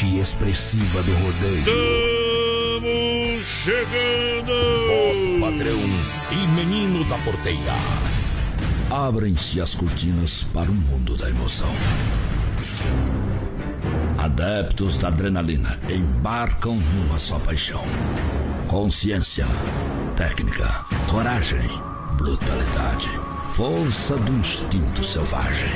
Vibrante e expressiva do rodeio. Estamos chegando! Voz padrão e menino da porteira. Abrem-se as cortinas para o mundo da emoção. Adeptos da adrenalina embarcam numa só paixão. Consciência, técnica, coragem, brutalidade, força do instinto selvagem.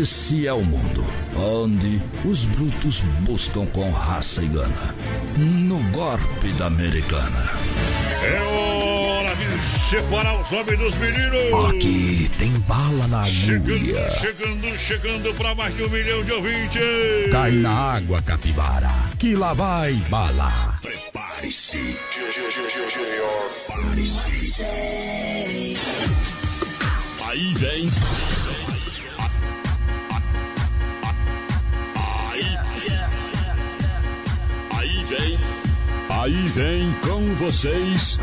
Esse é o mundo onde os brutos buscam com raça e gana. No golpe da americana. É hora de separar os homens dos meninos! Aqui tem bala na Chegando, agulha. chegando, chegando para mais de um milhão de ouvintes! Cai na água, capivara, que lá vai bala. Prepare-se. Aí vem. Aí vem com vocês.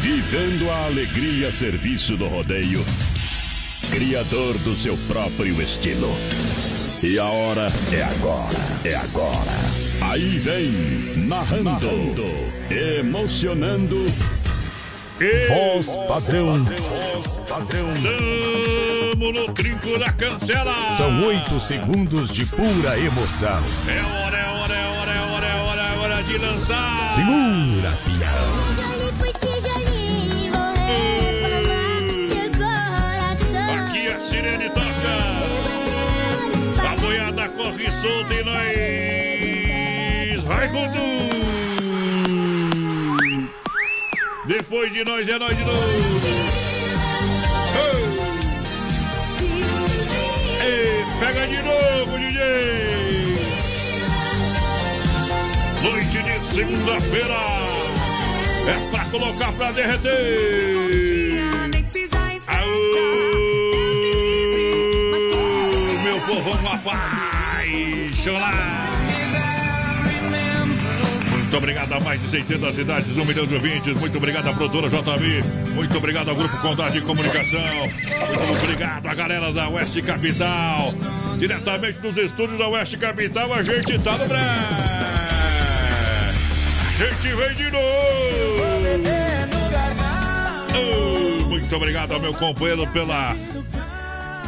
Vivendo a alegria a serviço do rodeio. Criador do seu próprio estilo. E a hora é agora. É agora. Aí vem, narrando, emocionando. Voz padrão. Voz padrão. Tamo no trinco da cancela! São oito segundos de pura emoção. É hora, é de lançar! Segura, coração. Aqui a sirene toca! A boiada corre solta e nós. Vai com tudo! Depois de nós é nós de novo! Ei, pega de novo, DJ! Noite de segunda-feira é pra colocar pra derreter! Aô, meu povão apaixonado! Muito obrigado a mais de 600 cidades, 1 milhão de ouvintes. Muito obrigado à produtora JB. Muito obrigado ao Grupo Condado de Comunicação. Muito obrigado à galera da Oeste Capital. Diretamente dos estúdios da Oeste Capital, a gente tá no bré. A gente vem de novo. Oh, muito obrigado ao meu companheiro pela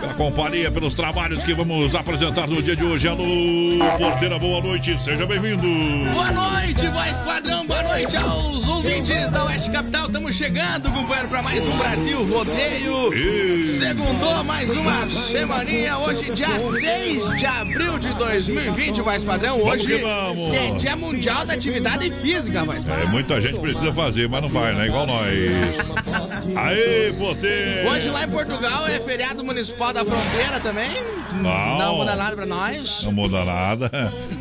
pela companhia, pelos trabalhos que vamos apresentar no dia de hoje. Alô, Porteira, boa noite, seja bem-vindo. Boa noite, voz padrão, boa noite aos ouvintes da Oeste Capital. Estamos chegando, companheiro, para mais um Brasil Rodeio. Isso. Segundou mais uma semaninha, hoje dia 6 de abril de 2020, voz padrão. Hoje vamos. é dia mundial da atividade física, voz É, padrão. muita gente precisa fazer, mas não vai, né? Igual nós. Aê, Porteira. Hoje lá em Portugal é feriado municipal da fronteira também. Não. Não muda nada pra nós. Não muda nada.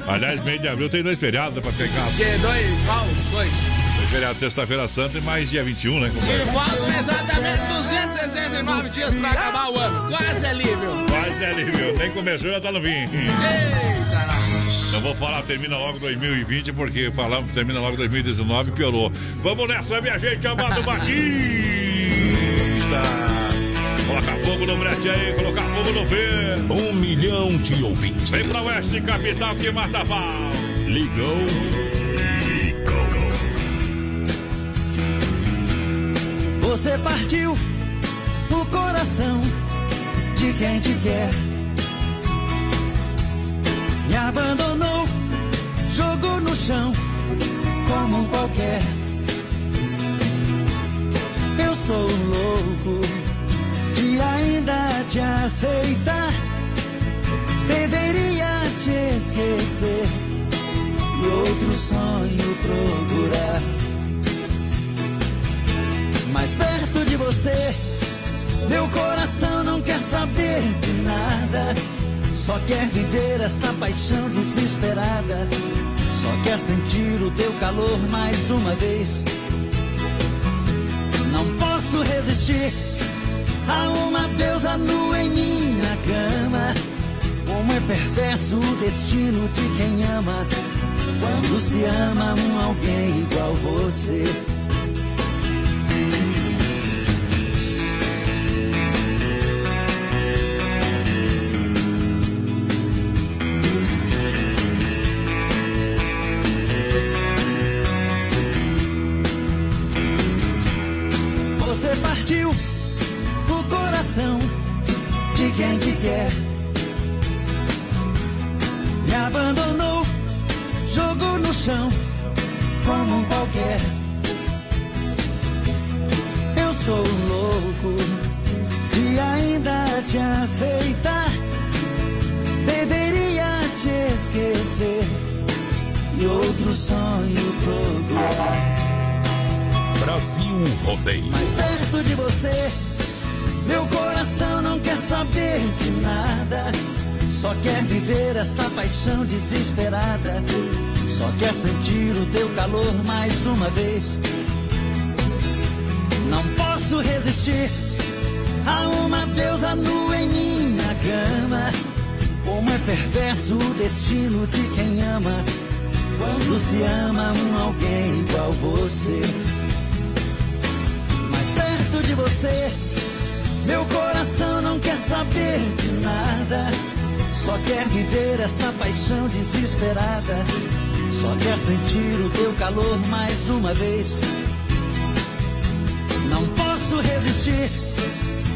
Aliás, mês de abril tem dois feriados pra pegar. Que dois, qual? Dois. Tem feriado sexta-feira santa e mais dia 21, né, E companheiro? faltam exatamente 269 dias pra acabar o ano. Quase é livre. Quase é livre. Nem começou, já tá no fim. Eita, nós. Não vou falar termina logo 2020, porque falamos que termina logo 2019 piorou. Vamos nessa, minha gente, amado Batista! Coloca fogo no brete aí, colocar fogo no ver. Um milhão de ouvintes. Vem pra Oeste Capital que mata pau. Ligou. Você partiu o coração de quem te quer. Me abandonou, jogou no chão como um qualquer. Eu sou louco de ainda te aceitar. Deveria te esquecer e outro sonho procurar. Mais perto de você, meu coração não quer saber de nada. Só quer viver esta paixão desesperada. Só quer sentir o teu calor mais uma vez. Não posso resistir a uma deusa nua em minha cama. Como é perverso o destino de quem ama. Quando se ama um alguém igual você. Você Só quer viver esta paixão desesperada. Só quer sentir o teu calor mais uma vez. Não posso resistir a uma deusa nua em minha cama. Como é perverso o destino de quem ama. Quando se ama um alguém igual você. Mais perto de você, meu coração não quer saber de nada. Só quer viver esta paixão desesperada. Só quer sentir o teu calor mais uma vez. Não posso resistir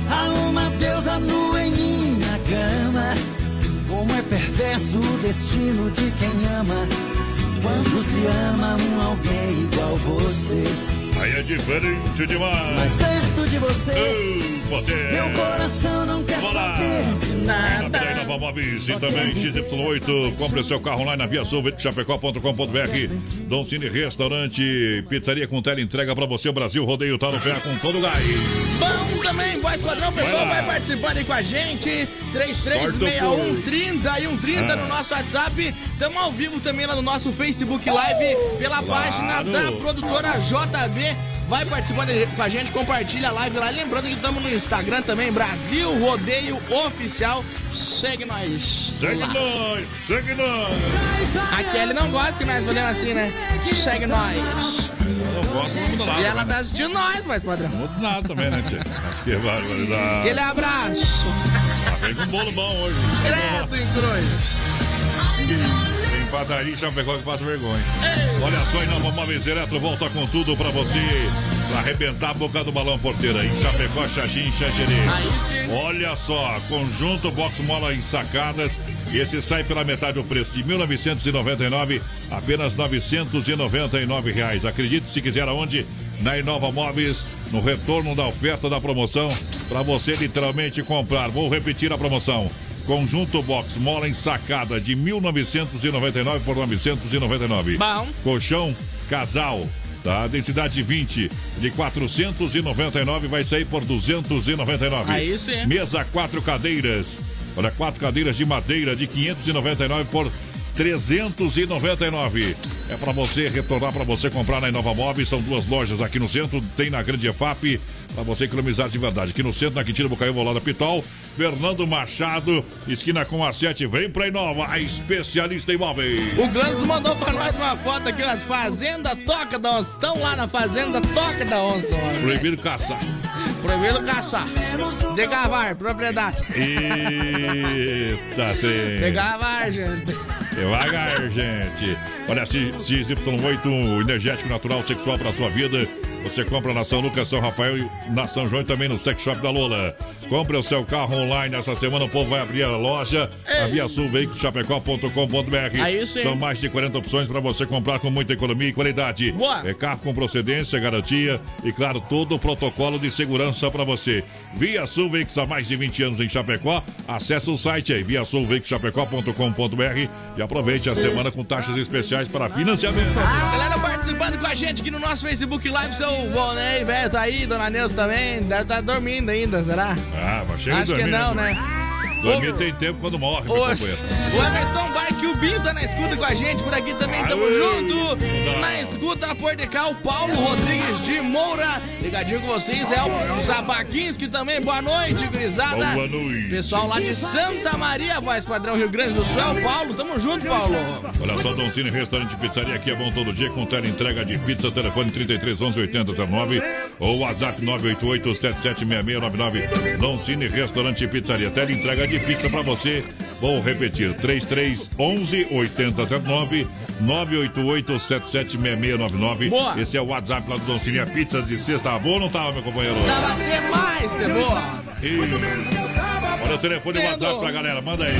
a uma deusa nua em minha cama. Como é perverso o destino de quem ama. Quando se ama um alguém igual você. Aí é diferente demais. Mais perto de você, poder. meu coração não quer Bora. saber de Na nada. Nova Móveis e também XY8. Compre seu carro online na Via Sul, chapecó.com.br. Dom Cine Restaurante, pizzaria com tela entrega pra você. O Brasil Rodeio tá no pé com todo o gás. Bom também, voz padrão, o pessoal Vai lá. vai participando aí com a gente. 3361 30 e 130 Ah. no nosso WhatsApp. Estamos ao vivo também lá no nosso Facebook Live pela Claro. página da produtora JB. Vai participando com a gente, compartilha a live lá. Lembrando que estamos no Instagram também, Brasil Rodeio Oficial. Segue nós. Segue lá. nós, segue nós. A Kelly não gosta que nós falamos assim, né? Segue nós. Eu gosto, não muda nada. E ela né? tá assistindo nós, voz padrão. Não muda nada também, né, tia? Acho que é barbaridade. Aquele abraço. Ah, Vem com bolo bom hoje. Credo em cruz. Padaria em Chapecó que passa vergonha. Olha só, Inova Móveis Eletro volta com tudo pra você. Pra arrebentar a boca do balão porteira. Em Chapecó, Xaxim, Xaxerê. Olha só, conjunto box mola em sacadas. Esse sai pela metade do preço de 1999, apenas 999 reais. Acredite se quiser aonde? Na Inova Móveis, no retorno da oferta da promoção, para você literalmente comprar. Vou repetir a promoção. Conjunto box mola em sacada de 1999 por 999. Bom. Colchão casal, tá? Densidade 20 de 499 vai sair por 299. Aí sim. Mesa quatro cadeiras. Olha, quatro cadeiras de madeira de 599 por 399. É para você retornar, para você comprar na Inova Móveis. São duas lojas aqui no centro, tem na Grande EFAP, para você economizar de verdade. Aqui no centro, na Quintino Bocaiúva, ao lado da Pitol. Fernando Machado, esquina com a 7. Vem pra Inova, a especialista em móveis. O Ganso mandou pra nós uma foto aqui, ó. Fazenda Toca da Onça. Estão lá na Fazenda Toca da Onça. Proibido caçar. Proibido caçar. De cavar, propriedade. Eita, trem. De cavar, gente. Devagar, gente. Olha, XY8, um energético natural sexual para sua vida. Você compra na São Lucas, São Rafael e na São João e também no Sex Shop da Lola. Compre o seu carro online. Essa semana o povo vai abrir a loja. A Via Sul Veículos Chapecó.com.br. Sim. São mais de 40 opções para você comprar com muita economia e qualidade. Boa. É carro com procedência, garantia e, claro, todo o protocolo de segurança para você. Via Sul Veículos há mais de 20 anos em Chapecó. Acesse o site aí, viasulveiculoschapecó.com.br e aproveite a semana com taxas especiais para financiamento. Galera participando com a gente aqui no nosso Facebook Live, seu Volney, velho, tá aí, Dona Neuza também, deve estar dormindo ainda, será? Ah, mas chega Acho que dormir, não, né? Dormir tem tempo quando morre, meu companheiro. O Emerson Barque, o Binho tá na escuta com a gente, por aqui também tamo Aê, junto. não. Na escuta, por de cá, o Paulo Rodrigues de Moura. Ligadinho com vocês, é o Zabaquinski também, boa noite, grisada. Boa noite. Pessoal lá de Santa Maria, voz padrão Rio Grande do Sul, é Paulo, tamo junto, Paulo. Olha só, Don Cine Restaurante Pizzaria aqui é bom todo dia com tela entrega de pizza, telefone 33 11 80 19 ou WhatsApp 988 776699. Don Cine Restaurante Pizzaria, tela entrega de pizza pra você. Vou repetir, 33 11 80 19 988 776699. Boa. Esse é o WhatsApp lá do Don Cine, a pizzas de sexta. Tá bom ou não tava, meu companheiro? Tava demais, de boa. E... Olha o telefone e o WhatsApp pra galera, manda aí.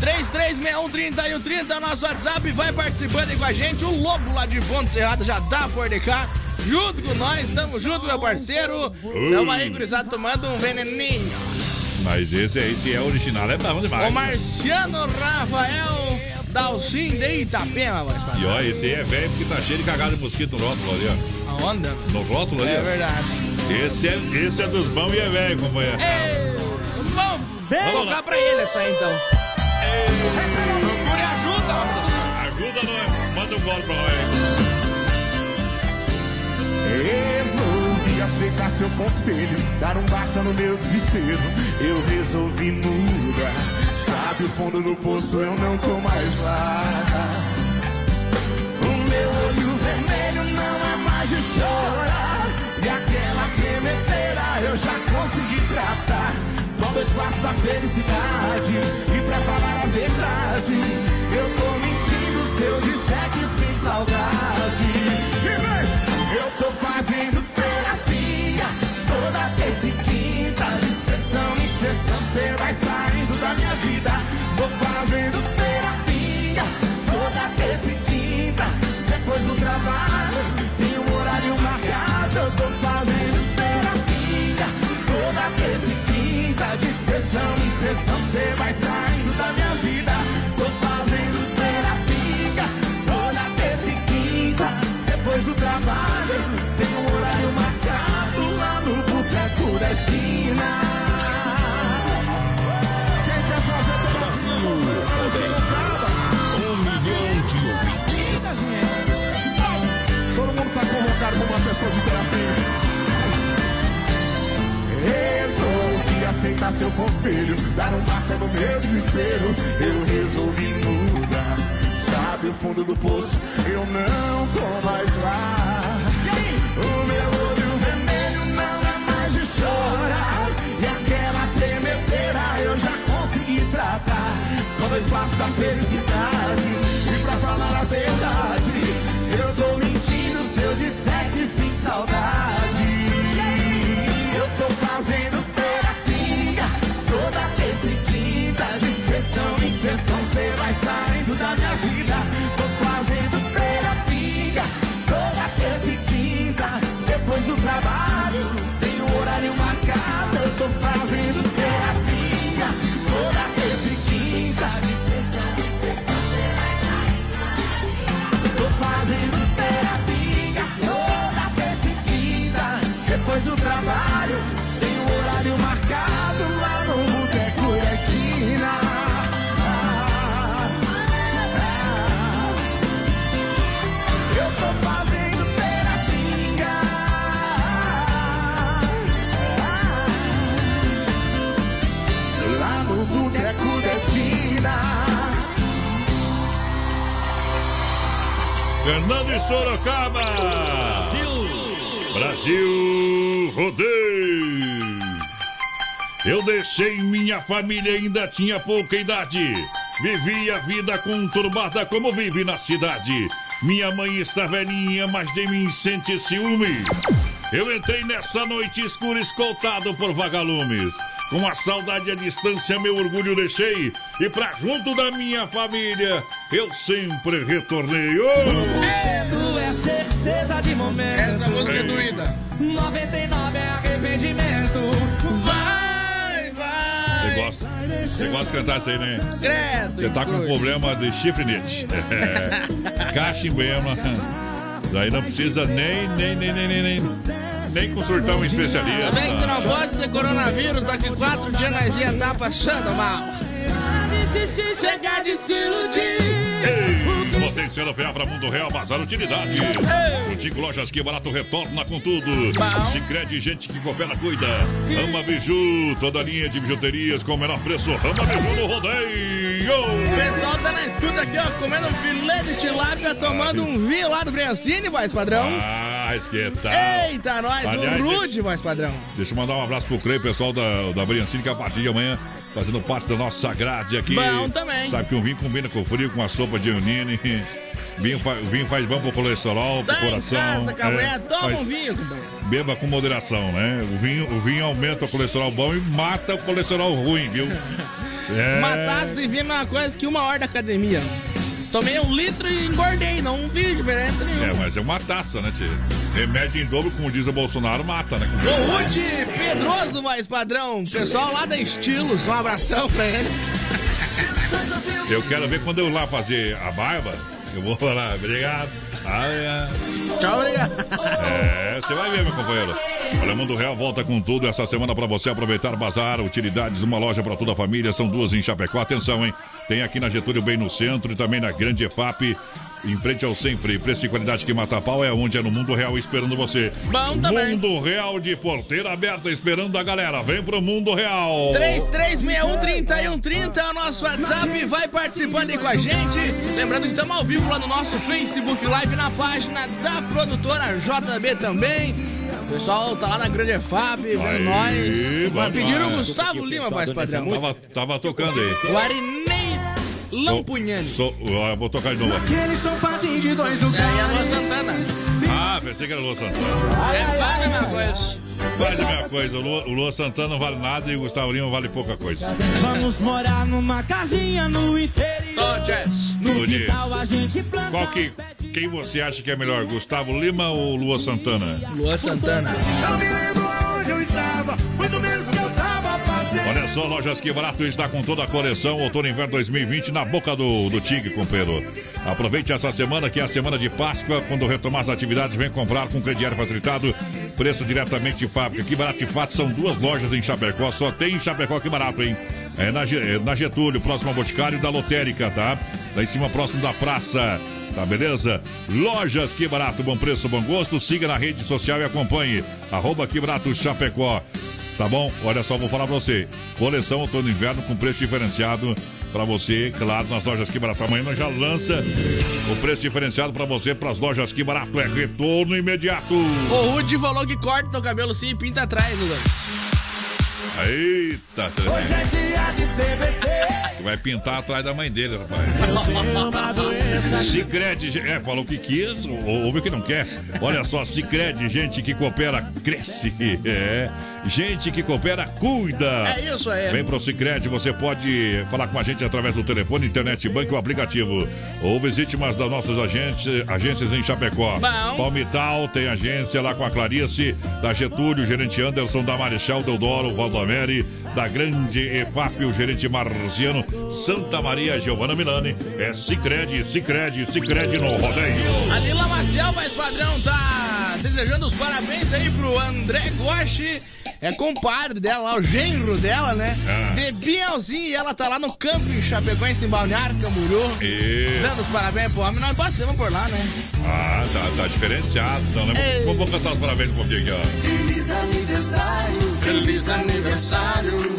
33613130 é o nosso WhatsApp, vai participando aí com a gente. O Lobo lá de Ponte Serrada já tá por de cá. Junto com nós, tamo junto, meu parceiro. Tamo aí, gurizada, tomando um veneninho. Mas esse, esse é original, é bom demais. O Marciano Rafael Dalcin de Itapema. E ó, esse aí é velho porque tá cheio de cagada de mosquito no rótulo ali, ó. Aonde? No rótulo ali, É ó. verdade. Esse é, esse é dos bons e é velho, companheiro. Ei, vamos Vamos colocar lá. pra ele essa aí, então. Procure ajuda, ó. Ajuda nós, manda um gol pra nós. Resolvi aceitar seu conselho, dar um basta no meu desespero. Eu resolvi mudar. Sabe o fundo do poço, eu não tô mais lá. O meu olho vermelho não é mais de chorar. E aquela tremedeira eu já consegui tratar. Toma espaço da felicidade. E pra falar a verdade, eu tô mentindo se eu disser que sinto saudade. E vem, eu tô fazendo terça e quinta, de sessão em sessão, cê vai saindo da minha vida. Tô fazendo terapia. Toda terça e quinta, depois do trabalho, tem um horário marcado. Eu tô fazendo terapia. Toda terça e quinta, de sessão em sessão, cê vai saindo aceitar seu conselho, dar um passo no meu desespero. Eu resolvi mudar. Sabe o fundo do poço, eu não tô mais lá. O meu olho vermelho não é mais de chorar. E aquela tremedeira eu já consegui tratar. Todo espaço da felicidade. E pra falar a verdade, eu tô mentindo se eu disser que sinto saudade. Saindo da minha vida. Fernando e Sorocaba. Brasil Rodeio. Eu deixei minha família, ainda tinha pouca idade. Vivi a vida conturbada como vive na cidade. Minha mãe está velhinha, mas de mim sente ciúme. Eu entrei nessa noite escura escoltado por vagalumes. Com a saudade à distância, meu orgulho deixei. E pra junto da minha família, eu sempre retornei. Oh! Cedo é certeza de momento. Essa música é doída. 99 é arrependimento. Vai, vai. Você gosta? Você gosta de cantar isso aí, né? Credo. Você tá com cruz. problema de chifrinete. É. Cachimbema. Daí não precisa nem, nem, nem, nem, nem, nem, nem consultar um especialista. Também que você não pode ser coronavírus, daqui quatro dias nós ia estar passando mal. Desistir, chegar de se iludir. Ei, PA para Mundo Real, Bazar Utilidade. Contigo Lojas Que Barato retorna com tudo. Bom. Sicredi gente que coopera, cuida. Ama Biju, toda linha de bijuterias com o menor preço. Ama Biju no rodeio. O pessoal tá na escuta aqui, ó, comendo um filé de tilápia, tomando um vinho lá do Briancini, voz padrão. Ah, esquenta. Eita, nós, Aliás, um rude, voz padrão. Deixa eu mandar um abraço pro Clei, pessoal da, da Briancini, que a partir de amanhã fazendo parte da nossa grade aqui. Bom também. Sabe que um vinho combina com frio, com a sopa de unine. Vinho, fa- o vinho faz bom pro colesterol, pro Tá em coração. casa é, toma faz- um vinho. Beba com moderação, né? O vinho, o vinho aumenta o colesterol bom e mata o colesterol ruim, viu? É... Uma taça de vinho é uma coisa que uma hora da academia. Tomei um litro e engordei, não vi diferença É, nenhuma. mas é uma taça, né, tio? Remédio em dobro, como diz o Bolsonaro, mata, né? O Rude Pedroso, voz padrão. Pessoal lá da Estilos, um abração pra eles. Eu quero ver quando eu lá fazer a barba. Eu vou falar, obrigado. Ah, é. Tchau, obrigado. É, você vai ver, meu companheiro. Olha, Mundo Real volta com tudo essa semana para você aproveitar Bazar, utilidades, uma loja para toda a família. São duas em Chapecó. Atenção, hein? Tem aqui na Getúlio, bem no centro, e também na Grande EFAP. Em frente ao Sempre, preço e qualidade que mata pau é onde é no Mundo Real esperando você. Bom também. Mundo Real de porteira aberta esperando a galera. Vem pro Mundo Real. 3361-3130 é o nosso WhatsApp. Vai participando aí com a gente. Lembrando que estamos ao vivo lá no nosso Facebook Live, na página da produtora JB também. O pessoal tá lá na Grande EFAP, vendo Aí, nós. Pediram o. Gustavo Lima, voz padrão. Tava, tava tocando aí. O Arinei Lampugnani. Ó, eu vou tocar de novo. Aquele sofazinho de dois É, a lugares. Lua Santana. Ah, pensei que era Lua Santana. É quase a mesma coisa. Faz a mesma coisa. O Lua, o Lua Santana não vale nada e o Gustavo Lima vale pouca coisa. Vamos morar numa casinha no interior. Jess. No quintal a gente planta Qual que, quem você acha que é melhor, Gustavo Lima ou Lua Santana? Lua Santana. Eu me lembro onde eu estava, Olha só, Lojas Que Barato está com toda a coleção Outono Inverno 2020 na boca do, do Tigre, companheiro. Aproveite essa semana, que é a semana de Páscoa. Quando retomar as atividades, vem comprar com crediário facilitado. Preço diretamente de fábrica. Que Barato de fato são duas lojas em Chapecó. Só tem em Chapecó que barato, hein? É na, é na Getúlio, próximo ao Boticário da Lotérica, tá? Lá em cima, próximo da praça. Tá beleza? Lojas Que Barato, bom preço, bom gosto. Siga na rede social e acompanhe. Arroba Que Barato Chapecó. Tá bom? Olha só, vou falar pra você. Coleção outono e inverno com preço diferenciado pra você, claro, nas lojas Que Barato. Amanhã nós já lança o preço diferenciado pra você pras lojas Que Barato. É retorno imediato. O Rudy falou que corta teu cabelo sim e pinta atrás, Lula. Eita, Hoje é dia de TBT. vai pintar atrás da mãe dele, rapaz. Sicredi, é, falou que quis, ou- ouviu que não quer. Olha só, Sicredi, gente que coopera, cresce. É, gente que coopera, cuida. É isso aí. Vem pro Cicred, você pode falar com a gente através do telefone, internet, banco ou aplicativo. Ou visite umas das nossas agências, agências em Chapecó. Bom. Palmital tem agência lá com a Clarice, da Getúlio, gerente Anderson, da Marechal Deodoro, Valdomeri, da Grande EFAP, o gerente Marciano, Santa Maria, Giovana Milani. É Cicred, Cicred, Cicred no rodeio. A Lila Maciel, mais padrão, tá desejando os parabéns aí pro André Goshi. É compadre dela lá, o genro dela, né? Ah. Bielzinho, e ela tá lá no campo em Chapecoense, em Balneário, Camboriú. E... Dando os parabéns pro homem, nós passamos por lá, né? Ah, tá, tá diferenciado. Então, né? Ei. Vamos, vamos cantar os parabéns um pouquinho aqui, ó. Feliz aniversário, feliz aniversário,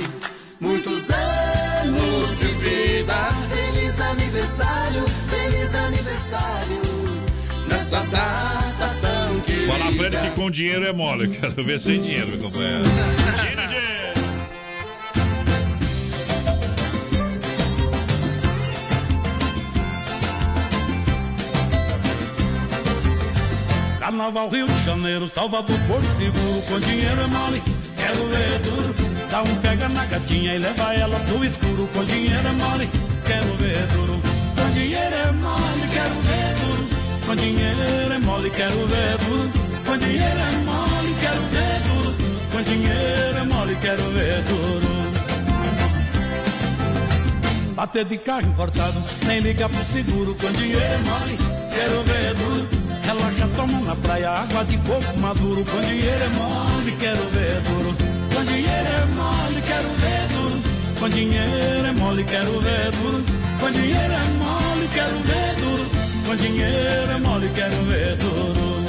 muitos anos de vida. Feliz aniversário, feliz aniversário, nessa data tão. Falar pra ele que com dinheiro é mole. Quero ver sem dinheiro, meu companheiro. Carnaval Rio de Janeiro, Salvador, Porto Seguro, com dinheiro é mole, quero ver duro. Dá um pega na gatinha e leva ela pro escuro, com dinheiro é mole, quero ver duro. Com dinheiro é mole, quero ver. Com dinheiro é mole, quero ver duro. Com dinheiro é mole, quero ver duro. Com dinheiro é mole, quero ver duro. Bater de carro importado, nem liga pro seguro, com dinheiro é mole, quero ver duro. Relaxa, toma na praia, água de coco maduro, com dinheiro é mole, quero ver duro. Com dinheiro é mole, quero ver duro. Com dinheiro é mole, quero ver duro. Com dinheiro é mole, quero ver duro. Com dinheiro é mole, quero ver duro.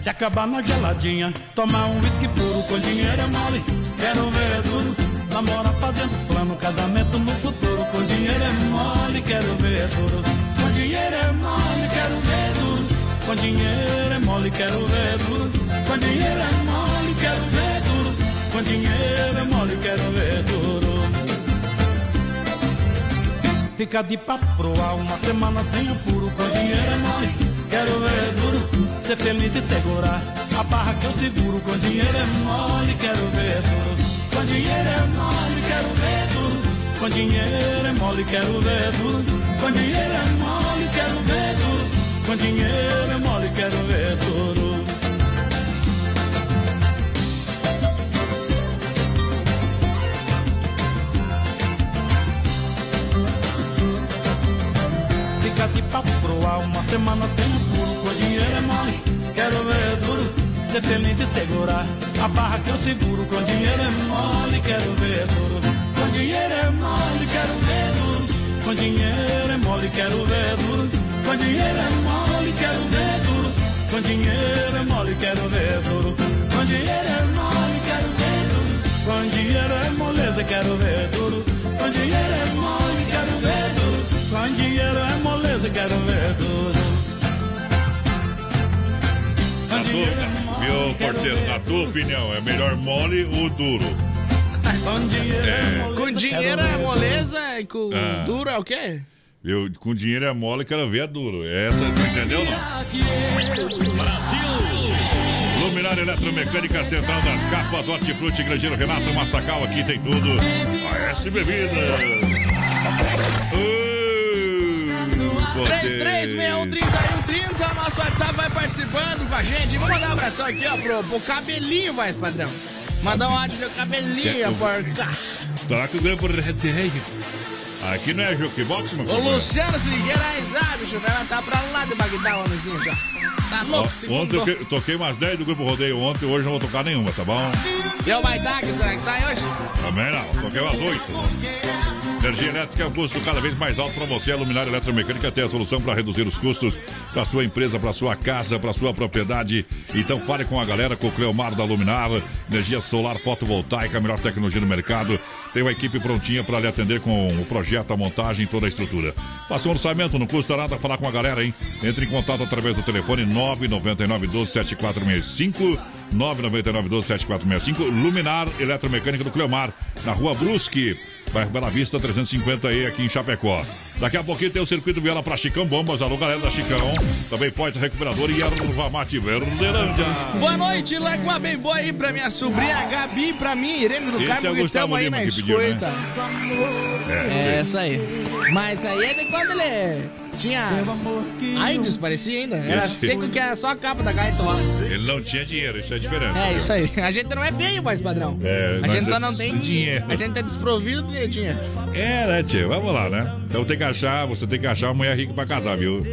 Se acabar na geladinha, tomar um whisky puro com dinheiro é mole, quero ver duro. Namora fazendo plano, casamento no futuro, com dinheiro é mole, quero ver duro. Com dinheiro é mole, quero ver duro. Com dinheiro é mole, quero ver duro. Com dinheiro é mole, quero ver duro. Com dinheiro é mole, quero ver duro. Fica de papo pro ar, uma semana tem apuro, com dinheiro é mole, quero ver duro. Ser feliz e segurar, a barra que eu seguro, com dinheiro é mole, quero ver duro. Com dinheiro é mole, quero ver duro. Com dinheiro é mole, quero ver duro. Com dinheiro é mole, quero ver duro. Com dinheiro é mole, quero ver duro. De papo pro uma semana tem puro. Com dinheiro é mole, quero ver duro. Ser feliz e segurar, a barra que eu seguro. Com dinheiro é mole, quero ver duro. Com dinheiro é mole, quero ver duro. Com dinheiro é mole, quero ver duro. Com dinheiro é mole, quero ver duro. Com dinheiro é mole, quero ver duro. Com dinheiro é mole, quero ver duro. Com dinheiro é moleza, quero ver duro. Com dinheiro é mole, quero ver Com dinheiro é moleza, quero ver duro. Na tua, viu, porteiro? Na tua opinião, é melhor mole ou duro? Com dinheiro É. Com dinheiro é moleza e com Ah. duro é o quê? Eu, com dinheiro é mole, quero ver é duro. Essa, tu entendeu não? Luminária Eletromecânica Central das Capas, Hortifruti, Grangeiro Renato, Massacal, aqui tem tudo. AS Bebidas. Uh, botei. 33613130, nosso WhatsApp vai participando com a gente. Vou mandar um abração aqui, ó, pro, pro cabelinho, vai, padrão. Mandar um áudio do cabelinho, porca. Tá com o Grupo Redeio. Aqui não é jukebox, meu O? Luciano Figueiredo, sabe, bicho, ela tá pra lá de Bagdá, homemzinho, já. Tá Ó, louco, Ontem eu que- toquei umas 10 do Grupo Rodeio ontem, hoje não vou tocar nenhuma, tá bom? E o Maidag, será que sai hoje? Também não, toquei umas 8. Energia elétrica é um custo cada vez mais alto para você. A Luminária Eletromecânica tem a solução para reduzir os custos para sua empresa, para sua casa, para sua propriedade. Então fale com a galera, com o Cleomar da Luminar. Energia solar fotovoltaica, a melhor tecnologia do mercado. Tem uma equipe prontinha para lhe atender com o projeto, a montagem, toda a estrutura. Faça um orçamento, não custa nada falar com a galera, hein? Entre em contato através do telefone 999 12 7465 999 12 7465 Luminar Eletromecânica do Cleomar, na rua Brusque. Bairro Bela Vista 350E aqui em Chapecó. Daqui a pouquinho tem o circuito Viola para Chicão Bombas. Alô, galera da Chicão. Também pode recuperador e erva mate Verdelândia. Boa noite, larga uma bem boa aí pra minha sobrinha Gabi, pra mim, Irene do Esse Carmo, é que estamos aí na pediu, né? escuta. É, É, essa aí. Mas aí é de quando ele tinha AIDS, parecia ainda. Era Esse- seco que era só a capa da gaita lá. Ele não tinha dinheiro, isso é a diferença. É, isso aí. A gente não é feio, mais padrão. É, a gente é só não tem dinheiro. A gente é desprovido de dinheiro. É, né, tia? Vamos lá, né? Então tem que achar, você tem que achar uma mulher rica pra casar, viu?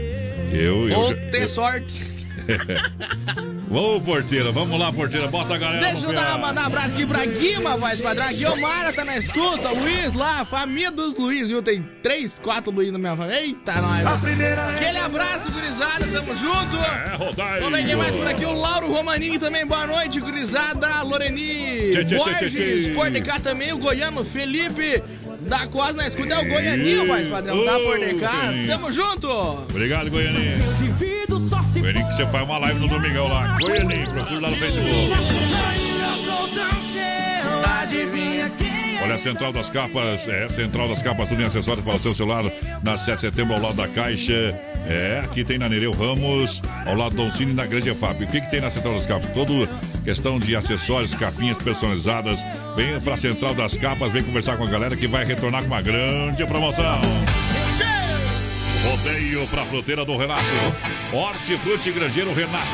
Eu, eu. Ou já- ter eu- sorte. Vamos, porteira, vamos lá, porteira, bota a galera. Deixa eu dar, mandar um abraço aqui pra Guima, voz padrão. Guilmara tá na escuta, Luiz lá, família dos Luiz, viu? Tem três, quatro Luiz na minha família. Eita, nós. Aquele abraço, gurizada, tamo junto. É, rodai. Vamos ver quem mais por aqui, o Lauro Romanini também, boa noite, gurizada. Loreni Tchê, tchê, tchê, Borges, tchê, também, o goiano Felipe. Da Cos na escuta é o Goianinho, mais padrão. Tá por. Tamo junto. Obrigado, Goianinho. Goianinho que você faz uma live no domingão lá. Goianinho, procura lá no Facebook. Olha a Central das Capas, é Central das Capas, tudo em acessórios para o seu celular, na 7 de setembro, ao lado da Caixa. É, aqui tem na Nereu Ramos, ao lado do Doncini, na Grande EFAP. O que, que tem na Central das Capas? Todo questão de acessórios, capinhas personalizadas. Vem para a Central das Capas, vem conversar com a galera que vai retornar com uma grande promoção. Rodeio pra fruteira do Renato. Hortifruti Grangeiro Renato.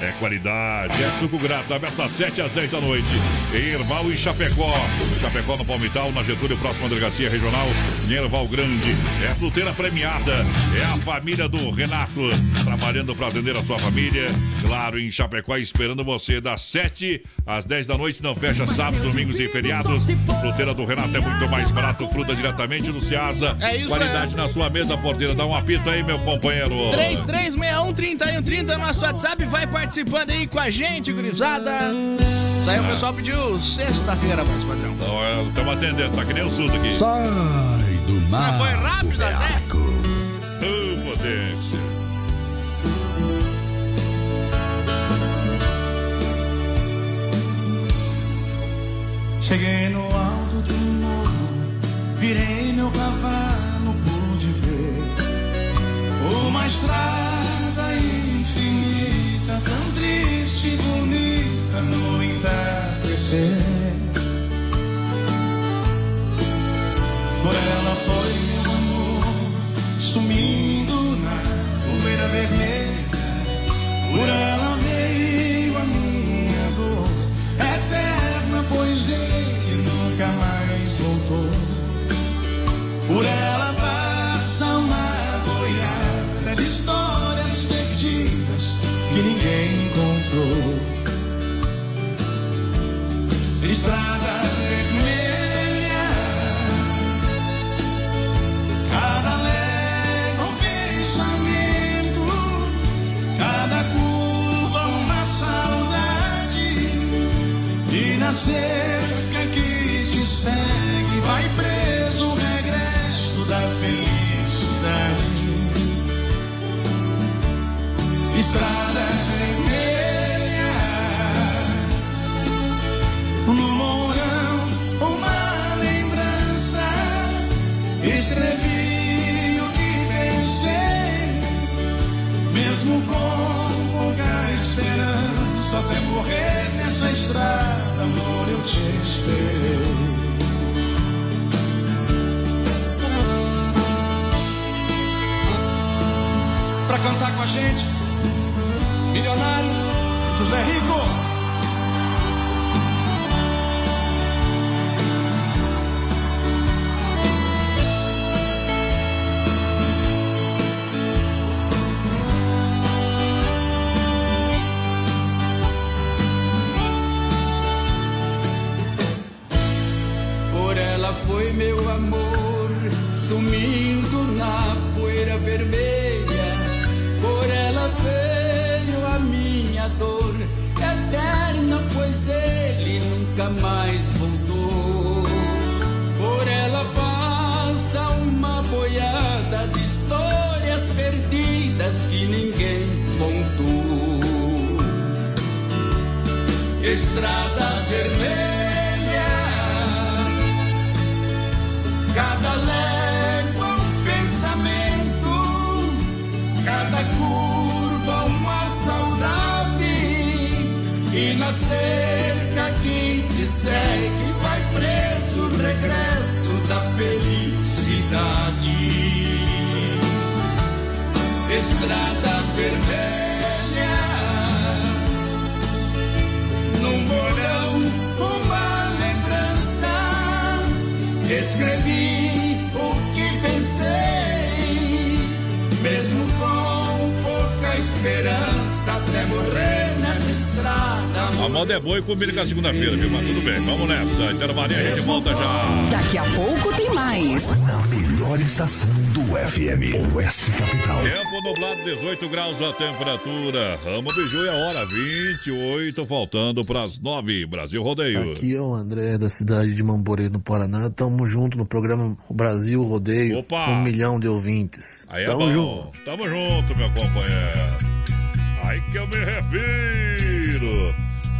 É qualidade, é suco grátis. Aberto das 7 às 10 da noite. Erval e Chapecó. Chapecó no Palmital, na Getúlio, próxima delegacia regional. Em Erval Grande. É fruteira premiada. É a família do Renato. Trabalhando para atender a sua família. Claro, em Chapecó, esperando você das 7 às 10 da noite. Não fecha sábados, domingos e feriados. Fruteira do Renato é muito mais barato. Fruta diretamente do Ceasa. É isso, Qualidade na sua mesa, porteira. Dá um apito aí, meu companheiro. 3361-3130 no nosso WhatsApp. Vai participando aí com a gente, gurizada. Isso aí o pessoal pediu sexta-feira, mais padrão. Estamos atendendo, tá que nem o SUS aqui. Sai do mar. Ah, foi rápido até. Ô, potência. Cheguei no alto do morro, virei meu cavalo, uma estrada infinita, tão triste e bonita no entardecer. Por ela foi meu amor, sumindo na poeira vermelha. Por ela E cantar com a gente, milionário José Rico. Boiada de histórias perdidas que ninguém contou. Estrada vermelha, cada légua um pensamento, cada curva uma saudade, e na cerca que te segue Estrada vermelha moda é boa e combina com a segunda-feira, viu? Mas tudo bem, vamos nessa. Intervalinha, a gente volta já. Daqui a pouco tem mais. Na melhor estação do FM, Oeste Capital. Tempo nublado, 18 graus a temperatura. Ramo Biju é a hora, 28, faltando para as 9. Brasil Rodeio. Aqui é o André da cidade de Mamborê, no Paraná. Tamo junto no programa Brasil Rodeio. Opa! Um milhão de ouvintes. Aí é Tamo bom. junto. Tamo junto, meu companheiro. Aí que eu me refiro.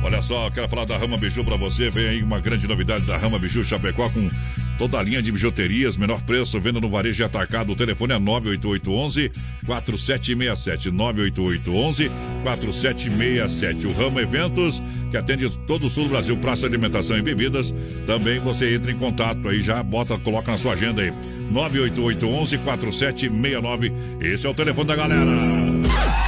Olha só, quero falar da Rama Biju pra você. Vem aí uma grande novidade da Rama Biju Chapecó com toda a linha de bijuterias, menor preço, venda no varejo e atacado. O telefone é 98811 4767 98811 4767. O Rama Eventos, que atende todo o sul do Brasil, praça alimentação e bebidas. Também você entra em contato aí, já bota, coloca na sua agenda aí. 98811 4769. Esse é o telefone da galera.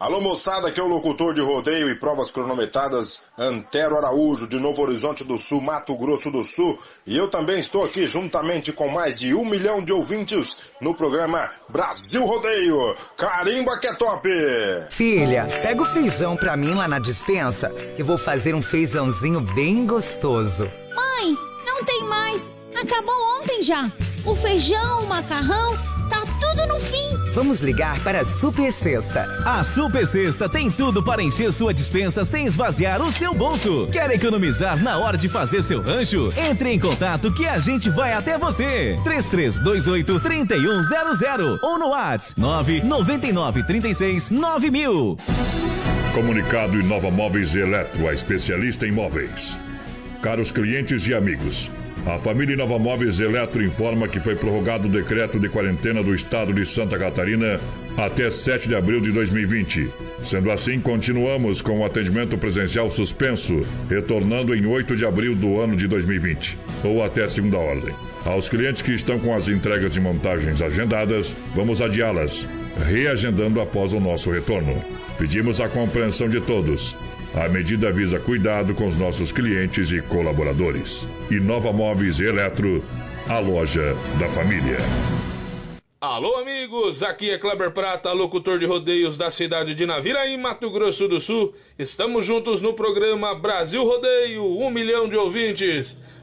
Alô moçada, aqui é o locutor de rodeio e provas cronometradas Antero Araújo, de Novo Horizonte do Sul, Mato Grosso do Sul. E eu também estou aqui juntamente com mais de um milhão de ouvintes no programa Brasil Rodeio. Carimba que é top! Filha, pega o feijão pra mim lá na dispensa, que vou fazer um feijãozinho bem gostoso. Mãe, não tem mais. Acabou ontem já. O feijão, o macarrão, tá tudo no fim. Vamos ligar para a Super Sexta. A Super Sexta tem tudo para encher sua dispensa sem esvaziar o seu bolso. Quer economizar na hora de fazer seu rancho? Entre em contato que a gente vai até você. 3328 3100 ou no WhatsApp 999 36 9000. Comunicado Inova Móveis e Eletro, a especialista em móveis. Caros clientes e amigos, a família Inova Móveis Eletro informa que foi prorrogado o decreto de quarentena do estado de Santa Catarina até 7 de abril de 2020. Sendo assim, continuamos com o atendimento presencial suspenso, retornando em 8 de abril do ano de 2020, ou até segunda ordem. Aos clientes que estão com as entregas e montagens agendadas, vamos adiá-las, reagendando após o nosso retorno. Pedimos a compreensão de todos. A medida visa cuidado com os nossos clientes e colaboradores. Inova Móveis e Eletro, a loja da família. Alô, amigos! Aqui é Kleber Prata, locutor de rodeios da cidade de Naviraí, Mato Grosso do Sul. Estamos juntos no programa Brasil Rodeio, um milhão de ouvintes.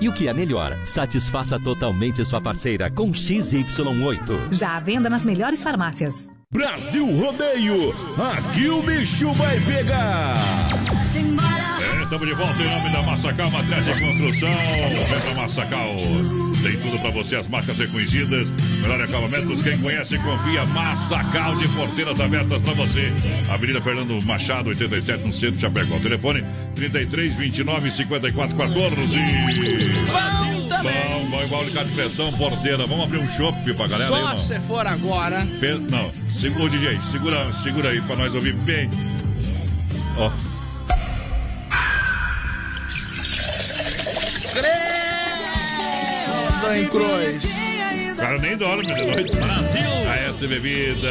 E o que é melhor, satisfaça totalmente sua parceira com XY8. Já à venda nas melhores farmácias. Brasil Rodeio, aqui o bicho vai pegar. É, estamos de volta em nome da Massacal Matriz de Construção. Vem pra Massacal. Tem tudo pra você, as marcas reconhecidas. Melhor acabamentos, quem conhece, confia. Massacal de porteiras abertas pra você. Avenida Fernando Machado, 87, no centro de Chapecó. Telefone 33 29 54 14. Bom também. Bom, igual de pressão, porteira. Vamos abrir um shopping pra galera Só se for agora. Pe- Não, segura, DJ, segura, segura aí pra nós ouvir bem. Ó. Credo, Cruz. O cara nem dorme, né? Nós- Brasil! A S Bebidas.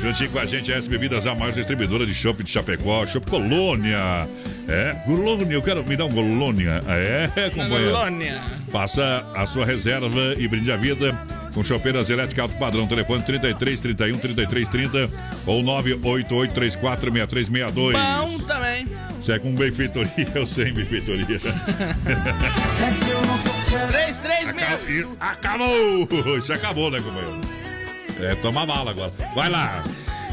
Juntinho com a gente, a S Bebidas, a maior distribuidora de chopp de Chapecó, Chopp Colônia. É, Colônia, eu quero me dar um Colônia. É, companheiro. Colônia. Faça a sua reserva e brinde a vida com chopeiras elétricas alto padrão. Telefone 33 31 33 30 ou 988 34 6362. Bom também. Se é com benfeitoria ou sem benfeitoria. 3, 3, Acabou! Isso acabou, né, companheiro? É, toma bala agora. Vai lá.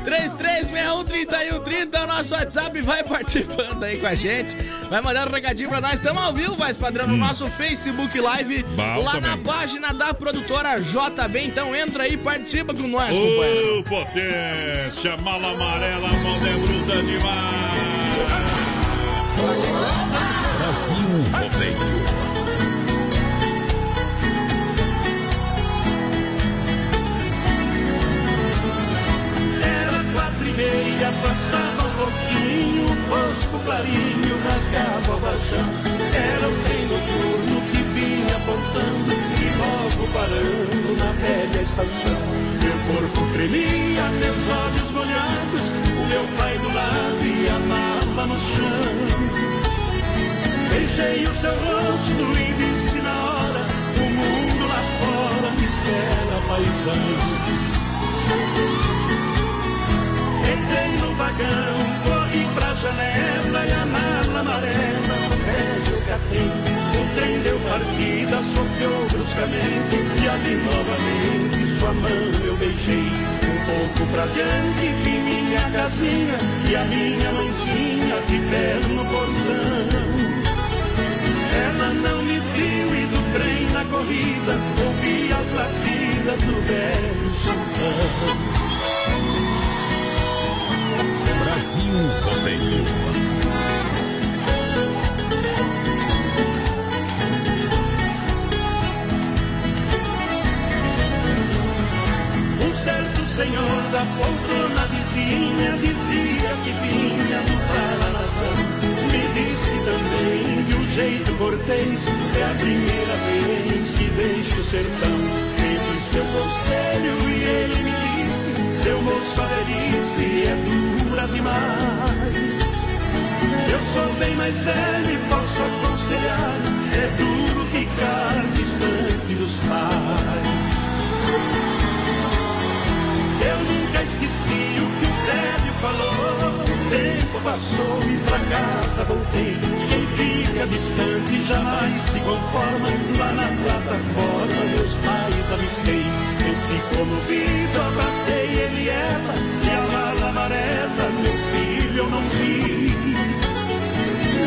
33613130 é o nosso WhatsApp. Vai participando aí com a gente. Vai mandando um recadinho pra nós. Estamos ao vivo, vai padrão, no nosso Facebook Live. Bom lá também. na página da produtora JB. Então entra aí e participa com nós, companheiro. Ô, potência, mala amarela, mão de bruta demais. Brasil Rodeio. Meia, passava um pouquinho, fosco clarinho, rasgava o vajão. Era o trem noturno que vinha apontando e logo parando na velha estação. Meu corpo tremia, meus olhos molhados, o meu pai do lado e a mala no chão. Beijei o seu rosto e disse na hora: O mundo lá fora me espera, paisão. Entrei no vagão, corri pra janela e a mala amarela no velho catém. O trem deu partida, sopeou bruscamente e ali novamente sua mão eu beijei. Um pouco pra diante vi minha casinha e a minha mãezinha de pé no portão. Ela não me viu e do trem na corrida ouvi as latidas do velho sultão. Brasil Rodeio. Senhor da poltrona vizinha dizia que vinha a nação. Me disse também de um jeito cortês, é a primeira vez que deixo o sertão. Pedi seu conselho e ele me disse, seu moço a velhice é demais. Eu sou bem mais velho e posso aconselhar, é duro ficar distante dos pais. Eu nunca esqueci o que o velho falou. O tempo passou e pra casa voltei. Quem fica distante jamais se conforma. Lá na plataforma meus pais avistei. Desci comovido, abracei ele e ela. E a mala amarela, meu filho, eu não vi.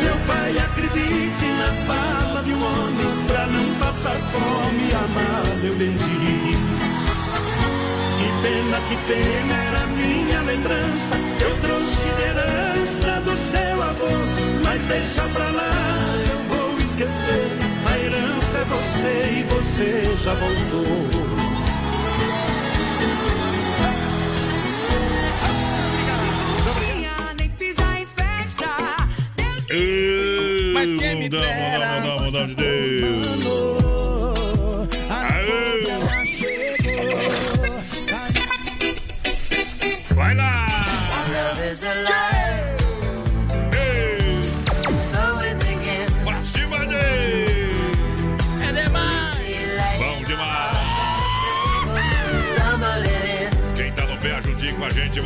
Meu pai acredite na fala de um homem. Pra não passar fome, a mala eu vendi. Que pena, que pena era minha lembrança. Eu trouxe herança do seu avô. Mas deixa pra lá, eu vou esquecer. A herança é você e você já voltou. Dera. mundão, mundão, mundão de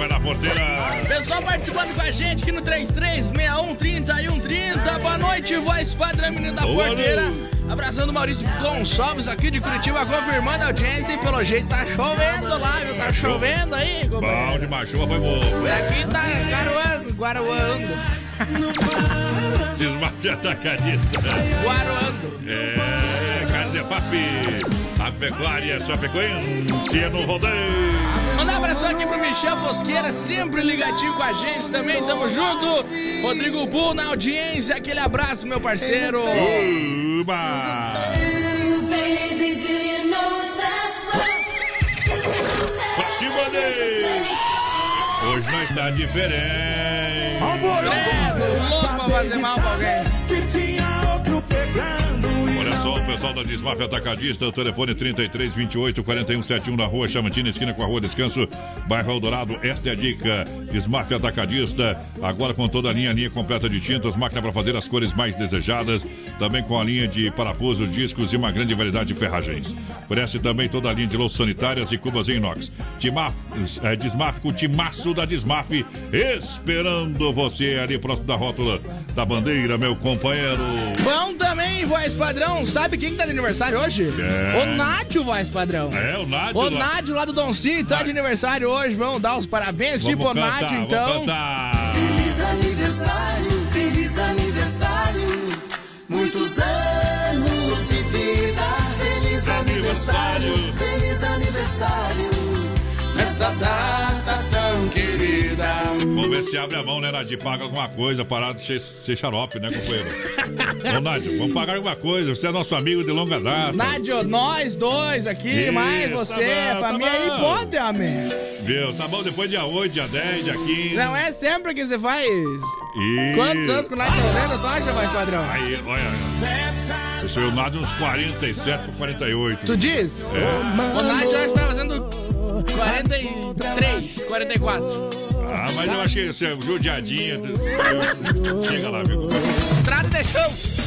vai na porteira. Pessoal participando com a gente aqui no 33613130. Boa noite, voz padrão menino da Boa porteira. Abraçando o Maurício Gonçalves aqui de Curitiba, confirmando a audiência e pelo jeito tá chovendo lá, viu? Tá chovendo aí, Bom companheiro. demais, chuva foi boa. Aqui tá garoando, guaroando. Desmafia atacadista. Guaroando. É, carne de papi. A pecuária é no rodeio. Abração aqui pro Michel Fosqueira, sempre ligadinho com a gente também, tamo junto. Rodrigo Bull na audiência, aquele abraço, meu parceiro. Uba! Hoje nós tá diferente. Credo, louco pra fazer mal pra alguém. Só, o pessoal da Desmafia Atacadista, telefone 33 28 41 71 na rua Chamantina, esquina com a rua Descanso, bairro Eldorado. Esta é a dica. Desmafia Atacadista, agora com toda a linha, linha completa de tintas, máquina para fazer as cores mais desejadas, também com a linha de parafusos, discos e uma grande variedade de ferragens. Oferece também toda a linha de louças sanitárias e cubas em inox. Timaf, é, com o timaço da Desmaf, esperando você ali próximo da rótula da bandeira, meu companheiro. Bom também, voz padrão, sabe quem que tá de aniversário hoje? É. O Nádio, voz padrão. É, o Nádio. O lá. Nádio lá do Doncinho tá de aniversário hoje. Vamos dar os parabéns aqui pro Nádio, então. Feliz aniversário, feliz aniversário. Muitos anos de vida. Feliz aniversário, feliz aniversário. Nesta data tão querida. Vamos ver se abre a mão, né, Nadir? Paga alguma coisa, parar de ser, ser xarope, né, companheiro? Ô, Nádio, vamos pagar alguma coisa. Você é nosso amigo de longa data. Nádio, nós dois aqui, Isso, mais tá você, bom, tá família aí, bom. pode, homem. Viu? Tá bom, depois dia 8, dia 10, dia 15. Não é sempre que você faz. E... Quantos anos com o Nádio tá vendo, tu acha, voz padrão? Aí, olha. Eu sou o Nádio uns 47 por 48. Tu diz? É. O Nádio acho que tá fazendo 43, 44. Ah, mas eu achei você judiadinha. Chega lá, viu? Estrada deixou.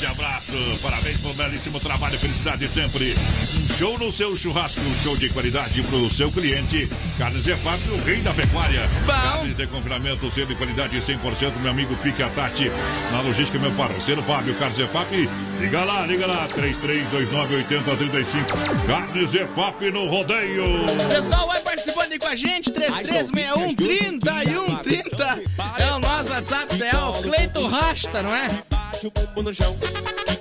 Grande abraço, parabéns pelo belíssimo trabalho, felicidade sempre. Um show no seu churrasco, um show de qualidade pro seu cliente. Carnes EFAP, o rei da pecuária. Carnes de confinamento, selo de qualidade 100%, meu amigo Pique Atati. Na logística, meu parceiro Fábio Carnes EFAP. Liga lá, liga lá, 33298035. Carnes EFAP no rodeio. Pessoal, vai participando aí com a gente, 3361 3130 é o nosso WhatsApp, é o Cleito Rasta, não é?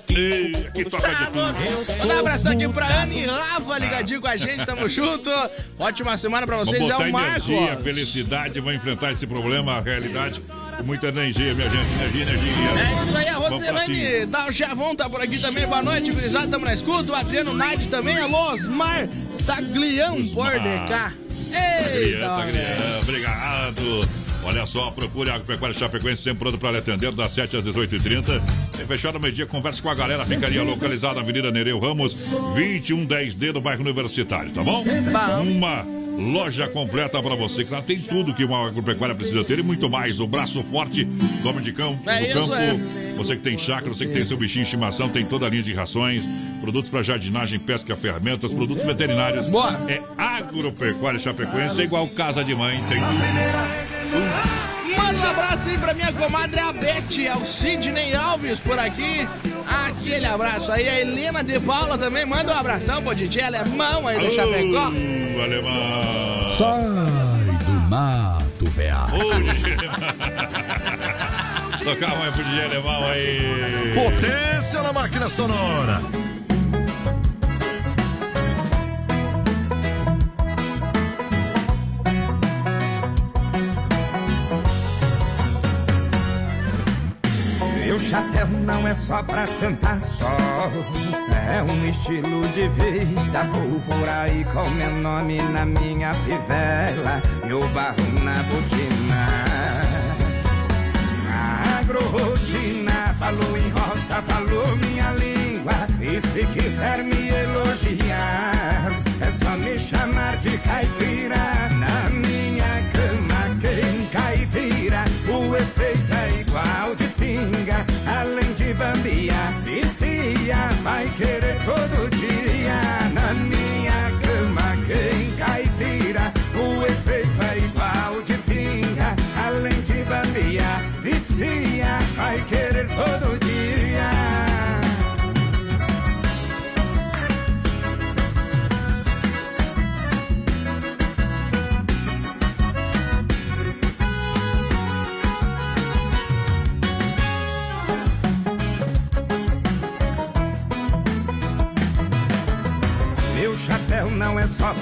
Ei, aqui toca de tudo. Mandar um abração aqui pra Ana e Rafa, ligadinho com a gente, tamo junto. Ótima semana pra vocês, é o Marco. energia, felicidade, vamos enfrentar esse problema, a realidade. Muita energia, minha gente. Energia, energia. É isso aí, a Roselane da o Chavão tá por aqui também. Boa noite, gurizada, tamo na escuta. O Adriano Naide também. Alô, Osmar Taglião por DK. Eita, Criança, criança, obrigado. Olha só, procure a Agropecuária Chapecoense sempre pronto para lhe atender das 7 às 18h30. Tem fechado ao meio-dia, conversa com a galera. Ficaria localizada na Avenida Nereu Ramos, 2110D, no bairro Universitário, tá bom? Uma loja completa para você. Claro, tem tudo que uma agropecuária precisa ter e muito mais. O braço forte do homem de campo, É do campo. é. Você que tem chácara, você que tem seu bichinho de estimação, tem toda a linha de rações, produtos para jardinagem, pesca, ferramentas, produtos veterinários. Boa. É agropecuária Chapecoense, é igual casa de mãe, tem tudo. Manda um abraço aí pra minha comadre a Beth, ao Sidney Alves por aqui. Aquele abraço aí, a Helena de Paula também. Manda um abração pro DJ alemão aí do Chapecó. Alemão. Sai do mato, veado. Tocar uma pro DJ alemão aí. Potência na máquina sonora. Chapéu não é só pra tampar sol, é um estilo de vida. Vou por aí com meu nome na minha fivela e o barro na botina. Agrorotina falou em roça, falou minha língua. E se quiser me elogiar, é só me chamar de caipira. Na minha cama, quem caipira, o efeito é igual de pinga. Bambiar, vicia, vai querer todo dia. Na minha cama, quem caipira, o efeito é igual de pinga. Além de bambiar, vicia, vai querer todo dia.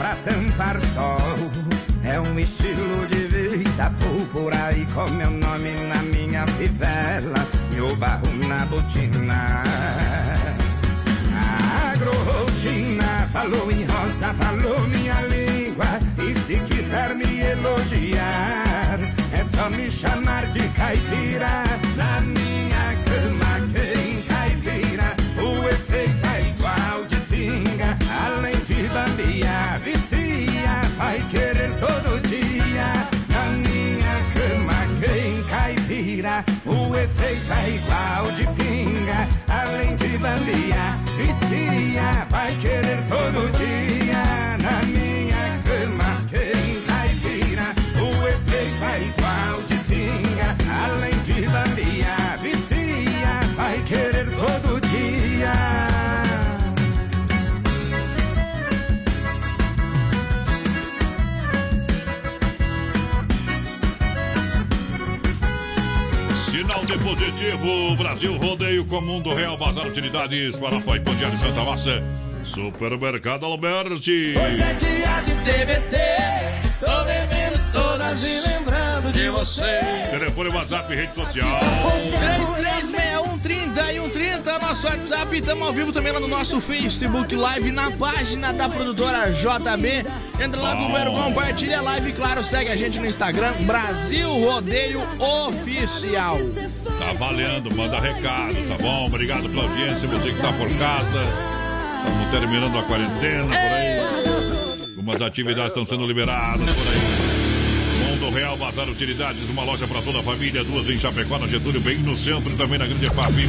Pra tampar sol, é um estilo de vida. Vou por aí com meu nome na minha fivela e o barro na botina. A falou em roça, falou minha língua. E se quiser me elogiar, é só me chamar de caipira. Na minha cama, quem querer todo dia. Na minha cama, quem caipira, o efeito é igual de pinga. Além de bambiar, vicia, vai querer todo dia. Brasil Rodeio com Mundo Real, Bazar Utilidades, Farofa e Pão de Santa Massa, Supermercado Alberti. Hoje é dia de TBT, tô bebendo todas e lembrando de você. Telefone, WhatsApp, rede social. 336130 e 130, nosso WhatsApp. Estamos ao vivo também lá no nosso Facebook Live, na página da produtora JB. Entra lá, primeiro, compartilha a live. e, Claro, segue a gente no Instagram, Brasil Rodeio Oficial. Tá valendo, manda recado, tá bom? Obrigado pela audiência, você que tá por casa. Estamos terminando a quarentena por aí. Algumas atividades estão sendo liberadas por aí. Mundo Real Bazar Utilidades, uma loja para toda a família, duas em Chapecó, na Getúlio, bem no centro e também na Grande FAP,